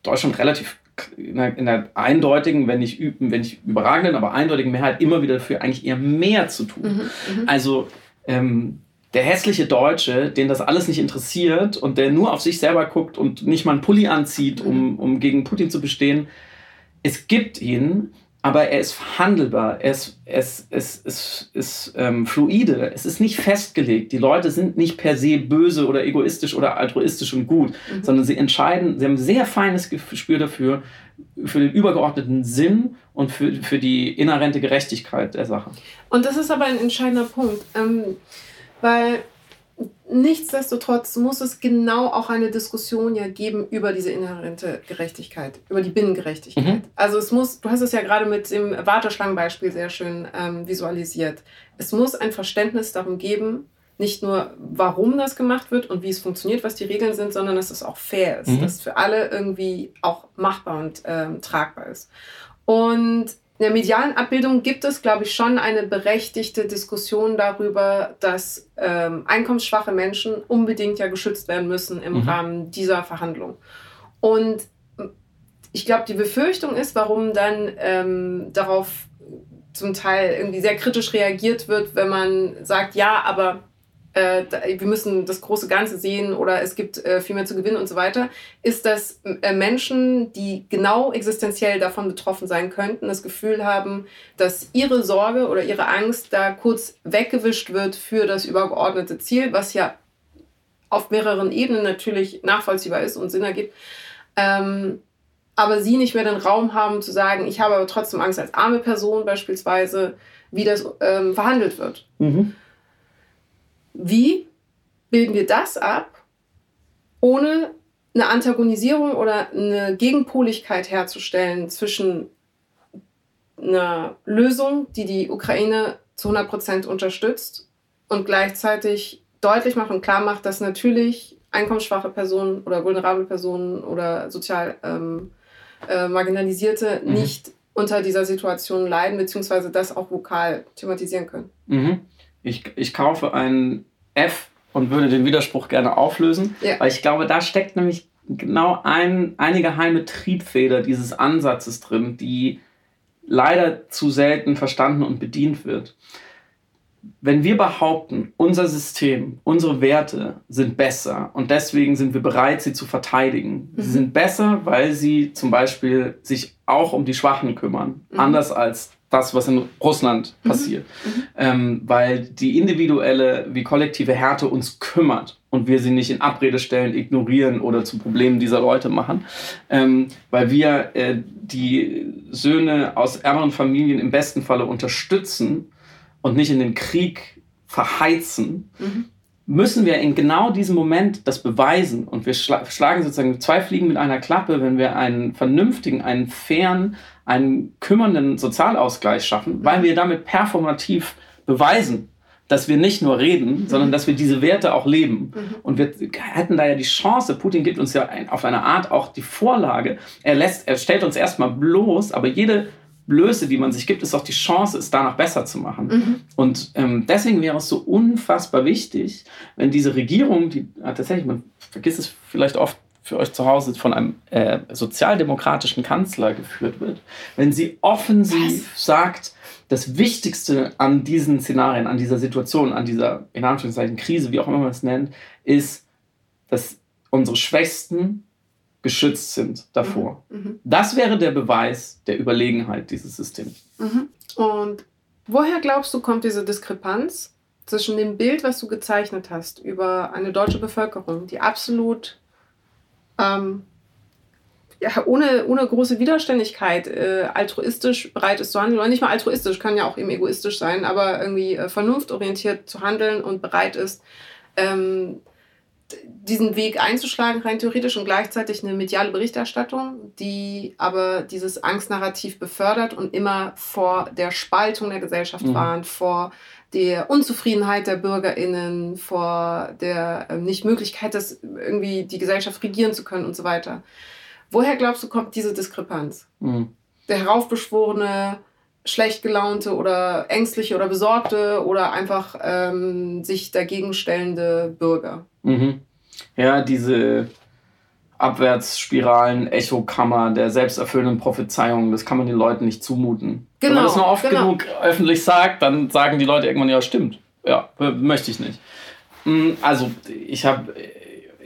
Deutschland relativ in einer, in einer, eindeutigen, wenn nicht, wenn nicht überragenden, aber eindeutigen Mehrheit immer wieder dafür, eigentlich eher mehr zu tun. Mhm, mhm, also ähm, der hässliche Deutsche, den das alles nicht interessiert und der nur auf sich selber guckt und nicht mal einen Pulli anzieht, um, mhm. um gegen Putin zu bestehen, es gibt ihn, aber er ist verhandelbar, er ist, es, es, es ist ähm, fluide, es ist nicht festgelegt. Die Leute sind nicht per se böse oder egoistisch oder altruistisch und gut, mhm. sondern sie entscheiden, sie haben ein sehr feines Gespür dafür, für den übergeordneten Sinn und für, für die inhärente Gerechtigkeit der Sache. Und das ist aber ein entscheidender Punkt, ähm, weil Nichtsdestotrotz muss es genau auch eine Diskussion ja geben über diese inhärente Gerechtigkeit, über die Binnengerechtigkeit. Mhm. Also es muss, du hast es ja gerade mit dem Warteschlangenbeispiel sehr schön ähm, visualisiert. Es muss ein Verständnis darum geben, nicht nur, warum das gemacht wird und wie es funktioniert, was die Regeln sind, sondern dass es auch fair ist, mhm. dass es für alle irgendwie auch machbar und ähm, tragbar ist. Und in der medialen Abbildung gibt es, glaube ich, schon eine berechtigte Diskussion darüber, dass ähm, einkommensschwache Menschen unbedingt ja geschützt werden müssen im mhm. Rahmen dieser Verhandlung. Und ich glaube, die Befürchtung ist, warum dann ähm, darauf zum Teil irgendwie sehr kritisch reagiert wird, wenn man sagt, ja, aber äh, wir müssen das große Ganze sehen oder es gibt äh, viel mehr zu gewinnen und so weiter, ist, dass äh, Menschen, die genau existenziell davon betroffen sein könnten, das Gefühl haben, dass ihre Sorge oder ihre Angst da kurz weggewischt wird für das übergeordnete Ziel, was ja auf mehreren Ebenen natürlich nachvollziehbar ist und Sinn ergibt. Ähm, aber sie nicht mehr den Raum haben zu sagen, ich habe aber trotzdem Angst als arme Person beispielsweise, wie das ähm, verhandelt wird. Mhm. Wie bilden wir das ab, ohne eine Antagonisierung oder eine Gegenpoligkeit herzustellen zwischen einer Lösung, die die Ukraine zu 100 Prozent unterstützt und gleichzeitig deutlich macht und klar macht, dass natürlich einkommensschwache Personen oder vulnerable Personen oder sozial ähm, äh, Marginalisierte mhm. nicht unter dieser Situation leiden, beziehungsweise das auch vokal thematisieren können. Mhm. Ich, ich kaufe ein F und würde den Widerspruch gerne auflösen, ja. weil ich glaube, da steckt nämlich genau ein, eine geheime Triebfeder dieses Ansatzes drin, die leider zu selten verstanden und bedient wird wenn wir behaupten, unser System, unsere Werte sind besser und deswegen sind wir bereit, sie zu verteidigen. Mhm. Sie sind besser, weil sie zum Beispiel sich auch um die Schwachen kümmern, mhm. anders als das, was in Russland mhm. passiert, mhm. ähm, weil die individuelle wie kollektive Härte uns kümmert und wir sie nicht in Abrede stellen, ignorieren oder zu Problemen dieser Leute machen, ähm, weil wir äh, die Söhne aus ärmeren Familien im besten Falle unterstützen und nicht in den Krieg verheizen, mhm. müssen wir in genau diesem Moment das beweisen. Und wir schla schlagen sozusagen zwei Fliegen mit einer Klappe, wenn wir einen vernünftigen, einen fairen, einen kümmernden Sozialausgleich schaffen, weil wir damit performativ beweisen, dass wir nicht nur reden, sondern mhm. dass wir diese Werte auch leben. Mhm. Und wir hätten da ja die Chance, Putin gibt uns ja auf eine Art auch die Vorlage. Er lässt, er stellt uns erstmal bloß, aber jede Blöße, die man sich gibt, ist auch die Chance, es danach besser zu machen. Mhm. Und ähm, deswegen wäre es so unfassbar wichtig, wenn diese Regierung, die äh, tatsächlich, man vergisst es vielleicht oft für euch zu Hause, von einem äh, sozialdemokratischen Kanzler geführt wird, wenn sie offensiv Was? sagt, das Wichtigste an diesen Szenarien, an dieser Situation, an dieser, in Anführungszeichen, Krise, wie auch immer man es nennt, ist, dass unsere Schwächsten geschützt sind davor. Mhm. mhm. Das wäre der Beweis der Überlegenheit dieses Systems. Mhm. Und woher glaubst du, kommt diese Diskrepanz zwischen dem Bild, was du gezeichnet hast über eine deutsche Bevölkerung, die absolut ähm, ja, ohne, ohne große Widerständigkeit äh, altruistisch bereit ist zu handeln, oder nicht mal altruistisch, kann ja auch eben egoistisch sein, aber irgendwie äh, vernunftorientiert zu handeln und bereit ist, ähm, diesen Weg einzuschlagen, rein theoretisch und gleichzeitig eine mediale Berichterstattung, die aber dieses Angstnarrativ befördert und immer vor der Spaltung der Gesellschaft mhm. warnt, vor der Unzufriedenheit der BürgerInnen, vor der äh, Nichtmöglichkeit, dass irgendwie die Gesellschaft regieren zu können und so weiter. Woher glaubst du, kommt diese Diskrepanz? Mhm. Der heraufbeschworene, schlecht gelaunte oder ängstliche oder besorgte oder einfach ähm, sich dagegen stellende Bürger. Mhm. Ja, diese Abwärtsspiralen, Echokammer der selbsterfüllenden Prophezeiungen, das kann man den Leuten nicht zumuten. Genau, Wenn man das nur oft genau. genug öffentlich sagt, dann sagen die Leute irgendwann, ja, stimmt. Ja, möchte ich nicht. Mm, also, ich habe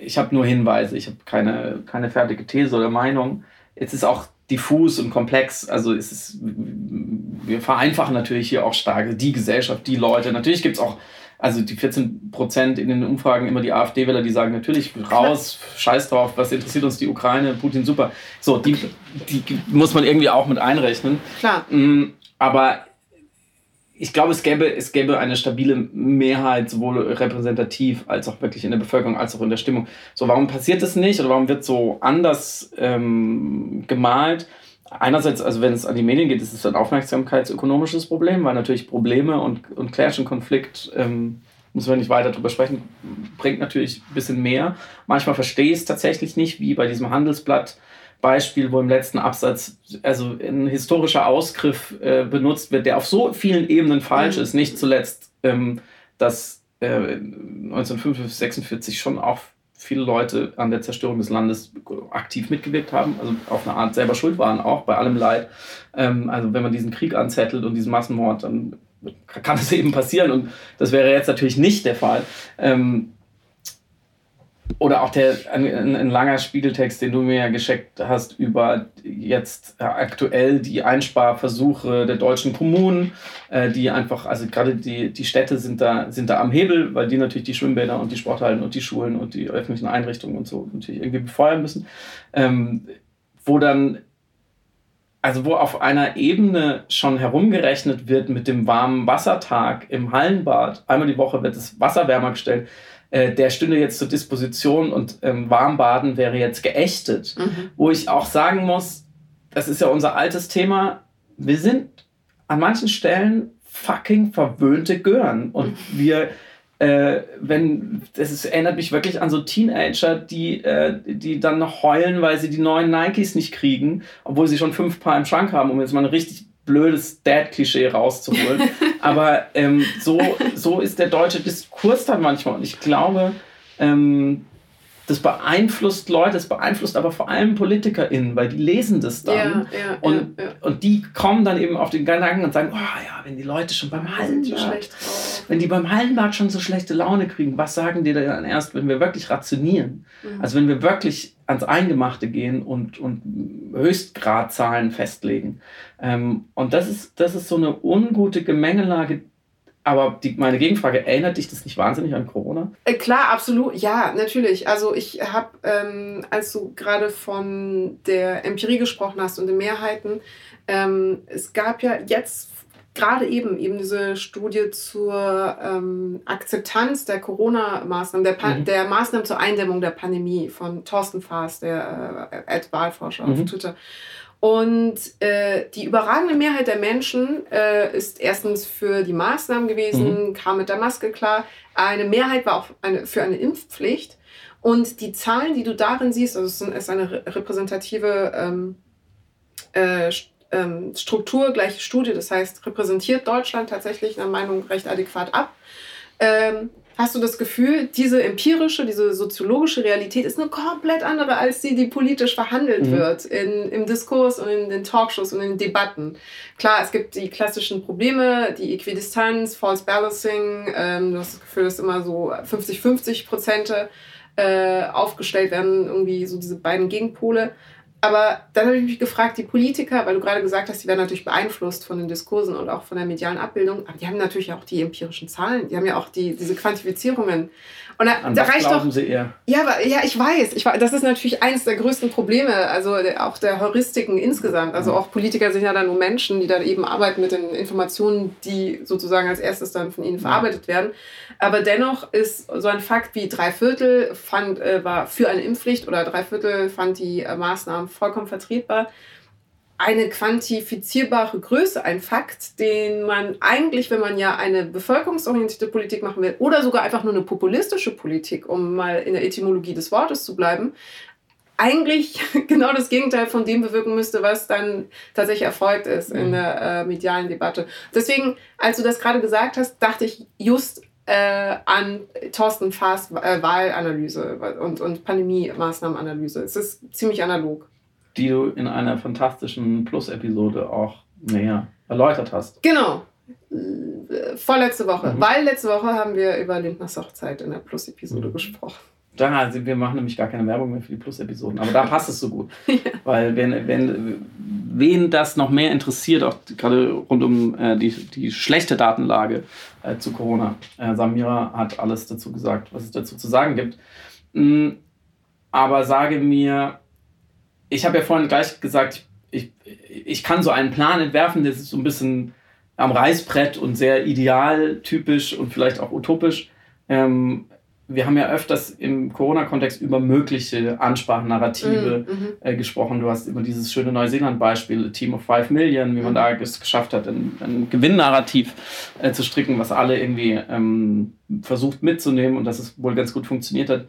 ich hab nur Hinweise, ich habe keine, keine fertige These oder Meinung. Es ist auch diffus und komplex. Also es ist, wir vereinfachen natürlich hier auch stark die Gesellschaft, die Leute. Natürlich gibt es auch, also die 14 Prozent in den Umfragen immer die AfD-Wähler, die sagen natürlich raus, scheiß drauf, was interessiert uns die Ukraine, Putin super. So, die, die muss man irgendwie auch mit einrechnen. Klar. Mm, aber ich glaube, es gäbe, es gäbe eine stabile Mehrheit, sowohl repräsentativ als auch wirklich in der Bevölkerung, als auch in der Stimmung. So, warum passiert das nicht oder warum wird so anders ähm, gemalt? Einerseits, also wenn es an die Medien geht, ist es ein aufmerksamkeitsökonomisches Problem, weil natürlich Probleme und, und Clash und Konflikt, ähm, müssen wir nicht weiter darüber sprechen, bringt natürlich ein bisschen mehr. Manchmal verstehe ich es tatsächlich nicht, wie bei diesem Handelsblatt Beispiel, wo im letzten Absatz also ein historischer Ausgriff äh, benutzt wird, der auf so vielen Ebenen falsch mhm. ist. Nicht zuletzt, ähm, dass äh, 1945, 46 schon auch viele Leute an der Zerstörung des Landes aktiv mitgewirkt haben, also auf eine Art selber schuld waren, auch bei allem Leid. Ähm, also wenn man diesen Krieg anzettelt und diesen Massenmord, dann kann es eben passieren und das wäre jetzt natürlich nicht der Fall. Ähm, oder auch der, ein, ein, langer Spiegeltext, den du mir ja geschickt hast über jetzt aktuell die Einsparversuche der deutschen Kommunen, äh, die einfach, also gerade die, die Städte sind da, sind da am Hebel, weil die natürlich die Schwimmbäder und die Sporthallen und die Schulen und die öffentlichen Einrichtungen und so natürlich irgendwie befeuern müssen. Ähm, wo dann also wo auf einer Ebene schon herumgerechnet wird mit dem warmen Wassertag im Hallenbad. Einmal die Woche wird das Wasser wärmer gestellt. Äh, der stünde jetzt zur Disposition und ähm, Warmbaden wäre jetzt geächtet. Mhm. Wo ich auch sagen muss, das ist ja unser altes Thema, wir sind an manchen Stellen fucking verwöhnte Gören. Und mhm. wir äh, wenn, das ist, erinnert mich wirklich an so Teenager, die, äh, die dann noch heulen, weil sie die neuen Nikes nicht kriegen, obwohl sie schon fünf Paar im Schrank haben, um jetzt mal ein richtig blödes Dad-Klischee rauszuholen. Aber ähm, so, so ist der deutsche Diskurs dann manchmal. Und ich glaube, ähm, das beeinflusst Leute, das beeinflusst aber vor allem PolitikerInnen, weil die lesen das dann. Ja, ja, und, ja, und die kommen dann eben auf den Gedanken und sagen, oh ja, wenn die Leute schon beim Hallenbad, wenn die beim Hallenbad schon so schlechte Laune kriegen, was sagen die dann erst, wenn wir wirklich rationieren? Mhm. Also wenn wir wirklich ans Eingemachte gehen und, und Höchstgradzahlen festlegen. Ähm, und das ist, das ist so eine ungute Gemengelage, aber die, meine Gegenfrage, erinnert dich das nicht wahnsinnig an Corona? Äh, klar, absolut. Ja, natürlich. Also ich habe, ähm, als du gerade von der Empirie gesprochen hast und den Mehrheiten, ähm, es gab ja jetzt gerade eben eben diese Studie zur ähm, Akzeptanz der Corona-Maßnahmen, der, mhm. der Maßnahmen zur Eindämmung der Pandemie von Thorsten Faas, der äh, Wahlforscher mhm. auf Twitter. Und äh, die überragende Mehrheit der Menschen äh, ist erstens für die Maßnahmen gewesen, mhm. kam mit der Maske klar. Eine Mehrheit war auch eine, für eine Impfpflicht. Und die Zahlen, die du darin siehst, also es ist eine repräsentative ähm, äh, ähm, Struktur, gleiche Studie, das heißt, repräsentiert Deutschland tatsächlich der Meinung recht adäquat ab. Ähm, hast du das Gefühl, diese empirische, diese soziologische Realität ist eine komplett andere als die, die politisch verhandelt mhm. wird in, im Diskurs und in den Talkshows und in den Debatten. Klar, es gibt die klassischen Probleme, die Äquidistanz, False Balancing, ähm, du hast das Gefühl, dass immer so 50-50 Prozente äh, aufgestellt werden, irgendwie so diese beiden Gegenpole. Aber dann habe ich mich gefragt, die Politiker, weil du gerade gesagt hast, die werden natürlich beeinflusst von den Diskursen und auch von der medialen Abbildung, aber die haben natürlich auch die empirischen Zahlen, die haben ja auch die, diese Quantifizierungen. Und da, An da reicht doch. Sie eher? Ja, aber, ja, ich weiß, ich. Das ist natürlich eines der größten Probleme, also auch der Heuristiken insgesamt. Also auch Politiker sind ja dann nur Menschen, die dann eben arbeiten mit den Informationen, die sozusagen als erstes dann von ihnen verarbeitet werden. Aber dennoch ist so ein Fakt wie drei Viertel fand, äh, war für eine Impfpflicht oder drei Viertel fand die äh, Maßnahmen vollkommen vertretbar eine quantifizierbare Größe, ein Fakt, den man eigentlich, wenn man ja eine bevölkerungsorientierte Politik machen will oder sogar einfach nur eine populistische Politik, um mal in der Etymologie des Wortes zu bleiben, eigentlich genau das Gegenteil von dem bewirken müsste, was dann tatsächlich erfolgt ist in mhm. der äh, medialen Debatte. Deswegen, als du das gerade gesagt hast, dachte ich just äh, an Thorsten Faas äh, Wahlanalyse und, und Pandemie-Maßnahmenanalyse. Es ist ziemlich analog die du in einer fantastischen Plus-Episode auch näher erläutert hast. Genau. Vorletzte Woche. Mhm. Weil letzte Woche haben wir über Lindners Hochzeit in der Plus-Episode mhm. gesprochen. Da, also wir machen nämlich gar keine Werbung mehr für die Plus-Episoden, aber da passt es so gut. ja. Weil wenn, wenn wen das noch mehr interessiert, auch gerade rund um äh, die, die schlechte Datenlage äh, zu Corona, äh, Samira hat alles dazu gesagt, was es dazu zu sagen gibt. Mhm, aber sage mir, ich habe ja vorhin gleich gesagt, ich, ich kann so einen Plan entwerfen, der ist so ein bisschen am Reißbrett und sehr idealtypisch und vielleicht auch utopisch. Ähm, wir haben ja öfters im Corona-Kontext über mögliche Ansprachnarrative mm, äh, gesprochen. Du hast über dieses schöne Neuseeland-Beispiel, Team of Five Million, wie man mm. da es geschafft hat, ein, ein Gewinnnarrativ äh, zu stricken, was alle irgendwie ähm, versucht mitzunehmen und dass es wohl ganz gut funktioniert hat.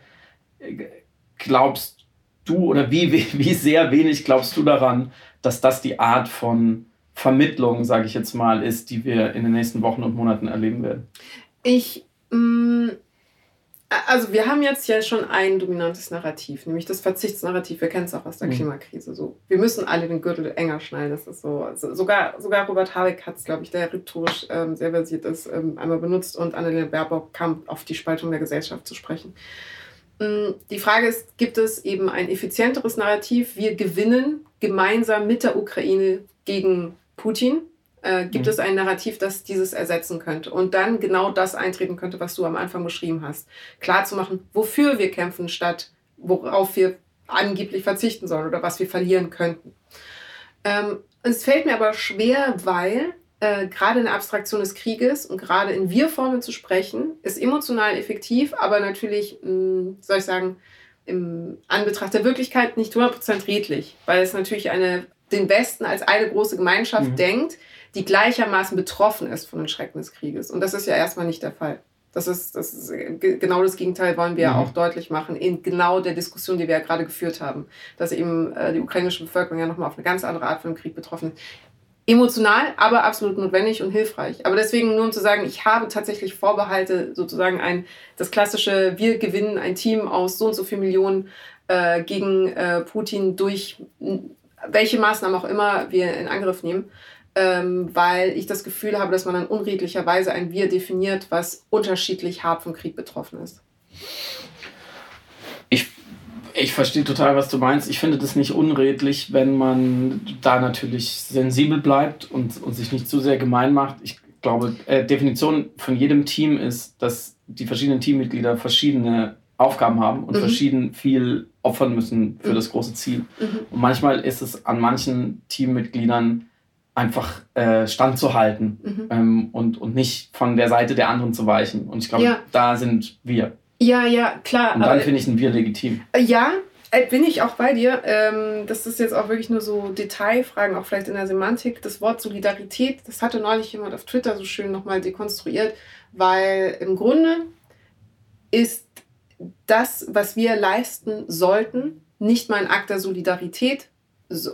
Glaubst du oder wie, wie, wie sehr wenig glaubst du daran, dass das die Art von Vermittlung, sage ich jetzt mal, ist, die wir in den nächsten Wochen und Monaten erleben werden? Ich, mh, mm, Also wir haben jetzt ja schon ein dominantes Narrativ, nämlich das Verzichtsnarrativ. Wir kennen es auch aus der mhm. Klimakrise. So, wir müssen alle den Gürtel enger schnallen. Das ist so. Also sogar, sogar Robert Habeck hat es, glaube ich, der rhetorisch ähm, sehr versiert ist, ähm, einmal benutzt und Annalena Baerbock kam auf die Spaltung der Gesellschaft zu sprechen. Ähm, die Frage ist, gibt es eben ein effizienteres Narrativ? Wir gewinnen gemeinsam mit der Ukraine gegen Putin äh, gibt mhm. es ein Narrativ, das dieses ersetzen könnte und dann genau das eintreten könnte, was du am Anfang beschrieben hast. Klar zu machen, wofür wir kämpfen, statt worauf wir angeblich verzichten sollen oder was wir verlieren könnten. Ähm, es fällt mir aber schwer, weil äh, gerade in der Abstraktion des Krieges und gerade in Wir-Formen zu sprechen, ist emotional effektiv, aber natürlich, mh, hm, soll ich sagen, im Anbetracht der Wirklichkeit nicht 100% redlich, weil es natürlich eine, den Westen als eine große Gemeinschaft mhm. denkt, die gleichermaßen betroffen ist von den Schrecken des Krieges. Und das ist ja erstmal nicht der Fall. Das ist, das ist genau das Gegenteil, wollen wir mhm. auch deutlich machen, in genau der Diskussion, die wir ja gerade geführt haben, dass eben äh, die ukrainische Bevölkerung ja nochmal auf eine ganz andere Art von Krieg betroffen ist. Emotional, aber absolut notwendig und hilfreich. Aber deswegen nur um zu sagen, ich habe tatsächlich Vorbehalte, sozusagen ein, das klassische, wir gewinnen ein Team aus so und so viel Millionen äh, gegen äh, Putin durch welche Maßnahmen auch immer wir in Angriff nehmen ähm, weil ich das Gefühl habe, dass man dann unredlicherweise ein Wir definiert, was unterschiedlich hart vom Krieg betroffen ist. Ich, ich verstehe total, was du meinst. Ich finde das nicht unredlich, wenn man da natürlich sensibel bleibt und, und sich nicht zu sehr gemein macht. Ich glaube, äh, Definition von jedem Team ist, dass die verschiedenen Teammitglieder verschiedene Aufgaben haben und mhm. verschieden viel opfern müssen für mhm. das große Ziel. Mhm. Und manchmal ist es an manchen Teammitgliedern einfach äh, standzuhalten mhm. ähm, und, und nicht von der Seite der anderen zu weichen. Und ich glaube, ja. da sind wir. Ja, ja, klar. Und dann finde ich ein Wir legitim. Ja, äh, bin ich auch bei dir. Ähm, das ist jetzt auch wirklich nur so Detailfragen, auch vielleicht in der Semantik. Das Wort Solidarität, das hatte neulich jemand auf Twitter so schön nochmal dekonstruiert, weil im Grunde ist das, was wir leisten sollten, nicht mal ein Akt der Solidarität,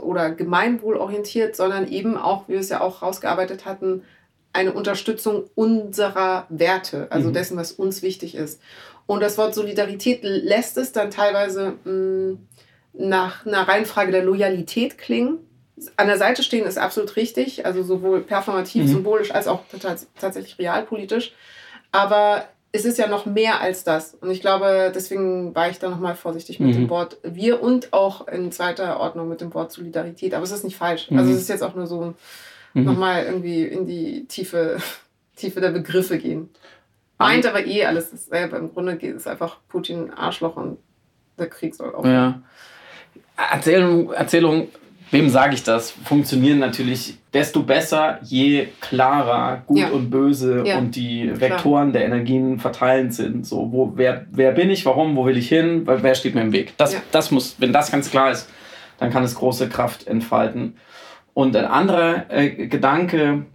oder gemeinwohlorientiert, sondern eben auch, wie wir es ja auch rausgearbeitet hatten, eine Unterstützung unserer Werte, also mhm. dessen, was uns wichtig ist. Und das Wort Solidarität lässt es dann teilweise mh, mm, nach einer Reihenfrage der Loyalität klingen. An der Seite stehen ist absolut richtig, also sowohl performativ, mhm. symbolisch als auch tatsächlich realpolitisch. Aber es ist ja noch mehr als das. Und ich glaube, deswegen war ich da nochmal vorsichtig mit mhm. dem Wort wir und auch in zweiter Ordnung mit dem Wort Solidarität. Aber es ist nicht falsch. Mhm. Also es ist jetzt auch nur so mhm. nochmal irgendwie in die Tiefe, Tiefe der Begriffe gehen. Meint aber eh alles dasselbe. Im Grunde geht es einfach Putin Arschloch und der Krieg soll aufhören. Ja. Erzählung, Erzählung wem sage ich das, funktionieren natürlich desto besser, je klarer Gut ja. und Böse ja. und die Vektoren Klar. der Energien verteilt sind. So, wo, wer, wer bin ich, warum, wo will ich hin, wer steht mir im Weg. Das, ja. das muss, wenn das ganz klar ist, dann kann es große Kraft entfalten. Und ein anderer äh, Gedanke,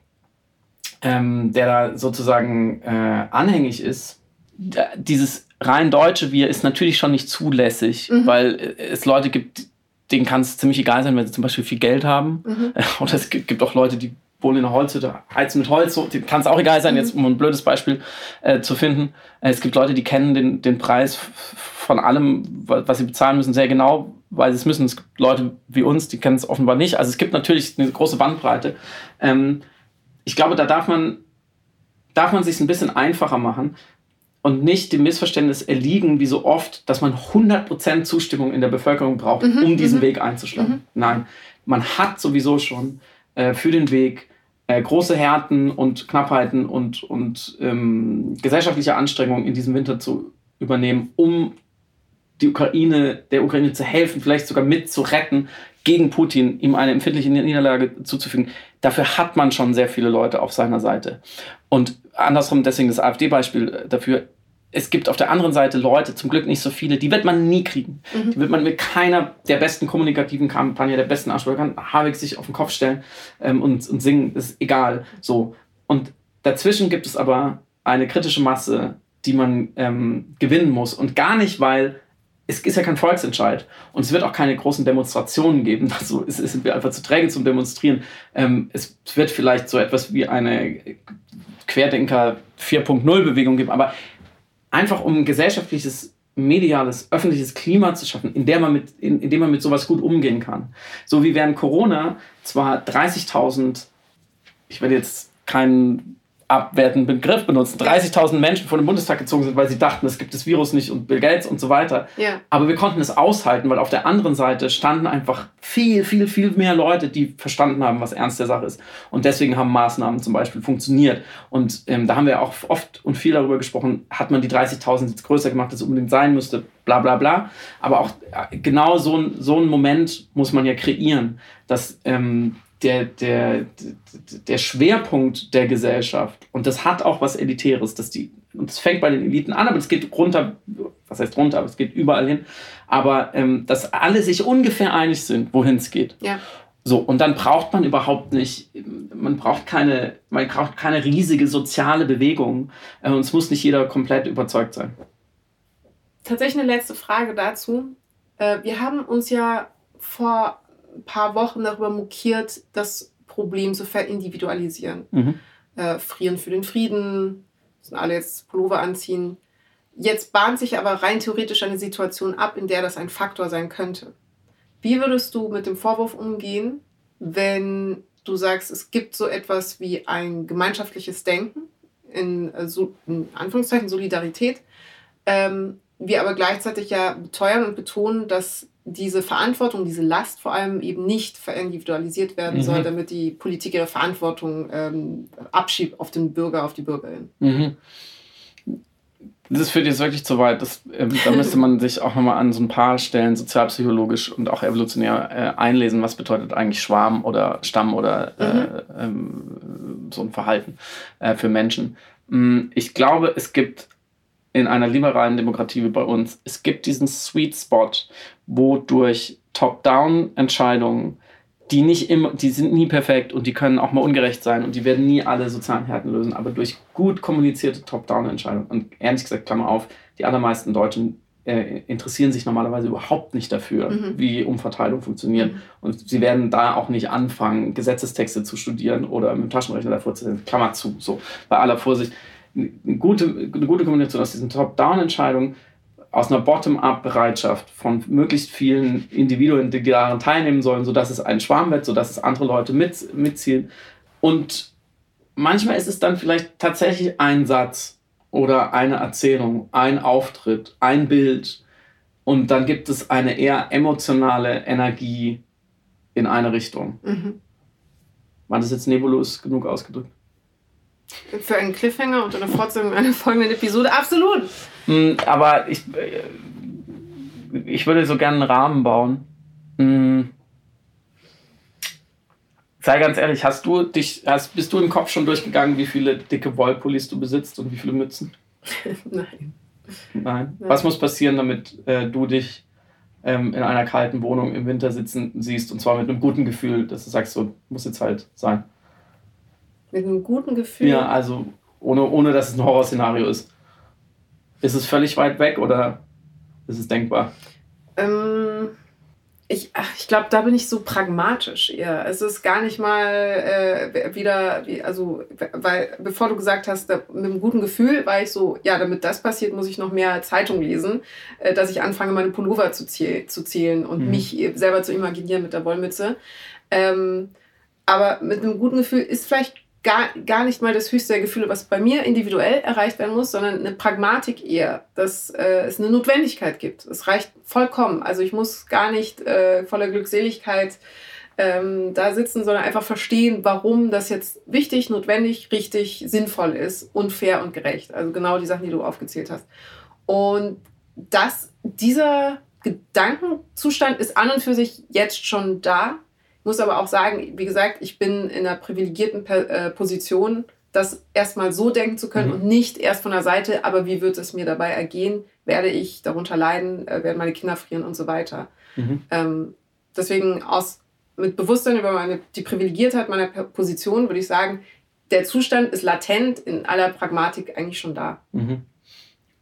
ähm, der da sozusagen äh, anhängig ist, dieses rein deutsche Wir ist natürlich schon nicht zulässig, mhm. weil es Leute gibt, denen kann es ziemlich egal sein, wenn sie zum Beispiel viel Geld haben. Mhm. Oder es gibt auch Leute, die wohnen in einer Holzhütte, heizen mit Holz, so, kann es auch egal sein, mhm. jetzt um ein blödes Beispiel äh, zu finden. Äh, es gibt Leute, die kennen den, den Preis von allem, was sie bezahlen müssen, sehr genau, weil sie es müssen. Es gibt Leute wie uns, die kennen es offenbar nicht. Also es gibt natürlich eine große Bandbreite. Ähm, ich glaube, da darf man, darf man sich ein bisschen einfacher machen, und nicht dem Missverständnis erliegen, wie so oft, dass man 100% Zustimmung in der Bevölkerung braucht, mhm, um diesen mhm. Weg einzuschlagen. Mhm. Nein, man hat sowieso schon äh, für den Weg äh, große Härten und Knappheiten und, und ähm, gesellschaftliche Anstrengungen in diesem Winter zu übernehmen, um die Ukraine, der Ukraine zu helfen, vielleicht sogar mit zu retten, gegen Putin ihm eine empfindliche Niederlage zuzufügen. Dafür hat man schon sehr viele Leute auf seiner Seite. Und andersrum, deswegen das AfD-Beispiel dafür, es gibt auf der anderen Seite Leute, zum Glück nicht so viele, die wird man nie kriegen. Mhm. Die wird man mit keiner der besten kommunikativen Kampagne, der besten Ansprache, kann Habeck sich auf den Kopf stellen ähm, und, und singen, ist egal. So. Und dazwischen gibt es aber eine kritische Masse, die man ähm, gewinnen muss. Und gar nicht, weil es ist ja kein Volksentscheid und es wird auch keine großen Demonstrationen geben. Also es, es sind wir einfach zu träge zum Demonstrieren. Ähm, es wird vielleicht so etwas wie eine Querdenker 4.0 Bewegung geben, aber einfach um ein gesellschaftliches mediales, öffentliches Klima zu schaffen, in, der man mit, in, in dem man mit sowas gut umgehen kann. So wie während Corona zwar 30.000, ich werde jetzt keinen abwertenden Begriff benutzen, 30.000 Menschen vor den Bundestag gezogen sind, weil sie dachten, es gibt das Virus nicht und Bill Gates und so weiter. Ja. Aber wir konnten es aushalten, weil auf der anderen Seite standen einfach viel, viel, viel mehr Leute, die verstanden haben, was ernst der Sache ist. Und deswegen haben Maßnahmen zum Beispiel funktioniert. Und ähm, da haben wir auch oft und viel darüber gesprochen, hat man die 30.000 jetzt größer gemacht, als es unbedingt sein müsste, bla bla bla. Aber auch äh, genau so ein, so ein Moment muss man ja kreieren, dass ähm, der, der, der Schwerpunkt der Gesellschaft, und das hat auch was Elitäres, dass die, und es fängt bei den Eliten an, aber es geht runter, was heißt runter, aber es geht überall hin, aber ähm, dass alle sich ungefähr einig sind, wohin es geht. Ja. So, und dann braucht man überhaupt nicht, man braucht keine, man braucht keine riesige soziale Bewegung äh, und es muss nicht jeder komplett überzeugt sein. Tatsächlich eine letzte Frage dazu. Äh, wir haben uns ja vor paar Wochen darüber mokiert, das Problem zu verindividualisieren. Mhm. Äh, frieren für den Frieden, müssen alle jetzt Pullover anziehen. Jetzt bahnt sich aber rein theoretisch eine Situation ab, in der das ein Faktor sein könnte. Wie würdest du mit dem Vorwurf umgehen, wenn du sagst, es gibt so etwas wie ein gemeinschaftliches Denken, in, äh, in Anführungszeichen Solidarität, ähm, wir aber gleichzeitig ja beteuern und betonen, dass diese Verantwortung, diese Last vor allem eben nicht verindividualisiert werden mhm. soll, damit die Politik ihre Verantwortung ähm, abschiebt auf den Bürger, auf die Bürgerin. Mhm. Das führt jetzt wirklich zu weit. Das, äh, da müsste man sich auch nochmal an so ein paar Stellen sozialpsychologisch und auch evolutionär äh, einlesen, was bedeutet eigentlich Schwarm oder Stamm oder äh, mhm. ähm, so ein Verhalten äh, für Menschen. Mm, ich glaube, es gibt in einer liberalen Demokratie wie bei uns, es gibt diesen Sweet Spot, wo durch Top-Down-Entscheidungen, die nicht immer, die sind nie perfekt und die können auch mal ungerecht sein und die werden nie alle sozialen Härten lösen, aber durch gut kommunizierte Top-Down-Entscheidungen und ehrlich gesagt, Klammer auf, die allermeisten Deutschen äh, interessieren sich normalerweise überhaupt nicht dafür, mhm. wie Umverteilung funktioniert. Mhm. Und sie werden da auch nicht anfangen, Gesetzestexte zu studieren oder mit dem Taschenrechner davor zu sein. Klammer zu, so bei aller Vorsicht eine gute, eine gute Kombination aus diesen Top-Down-Entscheidungen, aus einer Bottom-up-Bereitschaft von möglichst vielen Individuen, die daran teilnehmen sollen, sodass es ein Schwarm wird, sodass es andere Leute mit, mitziehen. Und manchmal ist es dann vielleicht tatsächlich ein Satz oder eine Erzählung, ein Auftritt, ein Bild. Und dann gibt es eine eher emotionale Energie in eine Richtung. Mhm. War das jetzt nebulös genug ausgedrückt? Für einen Cliffhanger und eine Fortsetzung einer folgenden Episode, absolut. Hm, aber ich, äh, ich würde so gerne einen Rahmen bauen. Hm. Sei ganz ehrlich, hast du dich, hast, bist du im Kopf schon durchgegangen, wie viele dicke Wollpullis du besitzt und wie viele Mützen? Nein. Nein. Nein. Was muss passieren, damit äh, du dich ähm, in einer kalten Wohnung im Winter sitzen siehst und zwar mit einem guten Gefühl, dass du sagst, so muss jetzt halt sein? Mit einem guten Gefühl. Ja, also ohne, ohne dass es ein Horrorszenario ist. Ist es völlig weit weg oder ist es denkbar? Ähm, ich ich glaube, da bin ich so pragmatisch eher. Es ist gar nicht mal äh, wieder, also, weil bevor du gesagt hast, da, mit einem guten Gefühl war ich so, ja, damit das passiert, muss ich noch mehr Zeitung lesen, äh, dass ich anfange, meine Pullover zu, zäh zu zählen und mhm. mich selber zu imaginieren mit der Wollmütze. Ähm, aber mit einem guten Gefühl ist vielleicht gar, gar nicht mal das höchste der Gefühle, was bei mir individuell erreicht werden muss, sondern eine Pragmatik eher, dass äh, es eine Notwendigkeit gibt. Es reicht vollkommen. Also ich muss gar nicht äh, voller Glückseligkeit ähm, da sitzen, sondern einfach verstehen, warum das jetzt wichtig, notwendig, richtig, sinnvoll ist und fair und gerecht. Also genau die Sachen, die du aufgezählt hast. Und das, dieser Gedankenzustand ist an und für sich jetzt schon da muss aber auch sagen, wie gesagt, ich bin in einer privilegierten äh, Position, das erstmal so denken zu können mhm. und nicht erst von der Seite, aber wie wird es mir dabei ergehen? Werde ich darunter leiden? Äh, werden meine Kinder frieren und so weiter? Mhm. Ähm, deswegen aus, mit Bewusstsein über meine, die Privilegiertheit meiner Position würde ich sagen, der Zustand ist latent in aller Pragmatik eigentlich schon da. Mhm.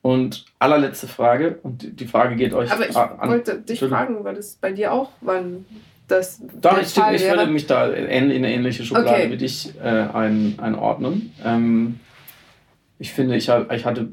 Und allerletzte Frage, und die Frage geht euch Aber ich an. wollte dich fragen, weil das bei dir auch wann das Doch, ich, ich würde mich da in, in eine ähnliche Schublade okay. wie dich äh, ein, einordnen. Ähm, ich finde, ich, ich hatte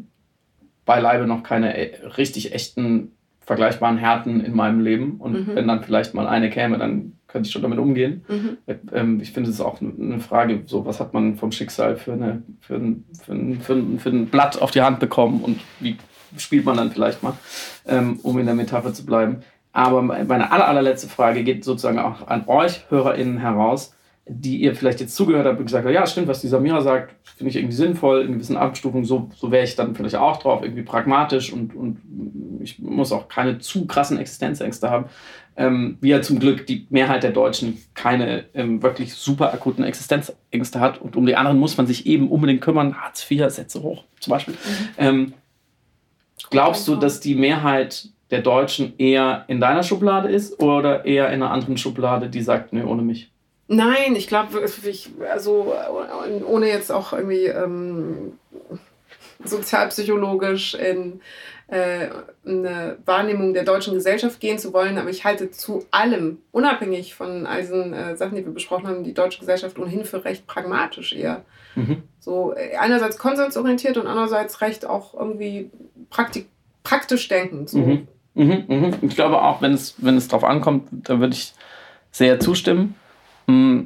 beileibe noch keine äh, richtig echten vergleichbaren Härten in meinem Leben. Und mhm. wenn dann vielleicht mal eine käme, dann könnte ich schon damit umgehen. Mhm. Ähm, ich finde es ist auch eine Frage, so was hat man vom Schicksal für, eine, für, ein, für, ein, für, ein, für ein Blatt auf die Hand bekommen und wie spielt man dann vielleicht mal, ähm, um in der Metapher zu bleiben. Aber meine aller, allerletzte Frage geht sozusagen auch an euch HörerInnen heraus die ihr vielleicht jetzt zugehört habt und gesagt habt, ja, stimmt, was die Samira sagt, finde ich irgendwie sinnvoll, in gewissen Abstufungen, so, so wäre ich dann vielleicht auch drauf, irgendwie pragmatisch und, und ich muss auch keine zu krassen Existenzängste haben. Ähm, wie ja zum Glück die Mehrheit der Deutschen keine ähm, wirklich super akuten Existenzängste hat und um die anderen muss man sich eben unbedingt kümmern. Hartz IV, Sätze hoch zum Beispiel. Mhm. Ähm, glaubst du, dass die Mehrheit der Deutschen eher in deiner Schublade ist oder eher in einer anderen Schublade, die sagt, nee, ohne mich? Nein, ich glaube, also ohne jetzt auch irgendwie ähm, sozialpsychologisch in äh, eine Wahrnehmung der deutschen Gesellschaft gehen zu wollen, aber ich halte zu allem, unabhängig von all diesen äh, Sachen, die wir besprochen haben, die deutsche Gesellschaft ohnehin für recht pragmatisch eher. Mhm. So äh, einerseits konsensorientiert und andererseits recht auch irgendwie praktik praktisch denkend. So. Mhm. Mhm, mhm. Ich glaube auch, wenn es, wenn es drauf ankommt, da würde ich sehr zustimmen. Mm.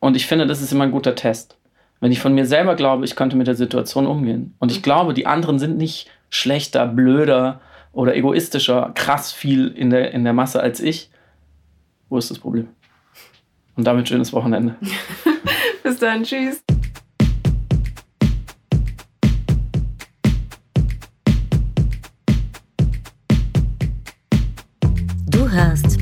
Und ich finde, das ist immer ein guter Test. Wenn ich von mir selber glaube, ich könnte mit der Situation umgehen. Und ich mhm. glaube, die anderen sind nicht schlechter, blöder oder egoistischer, krass viel in der, in der Masse als ich. Wo ist das Problem? Und damit schönes Wochenende. Bis dann, tschüss.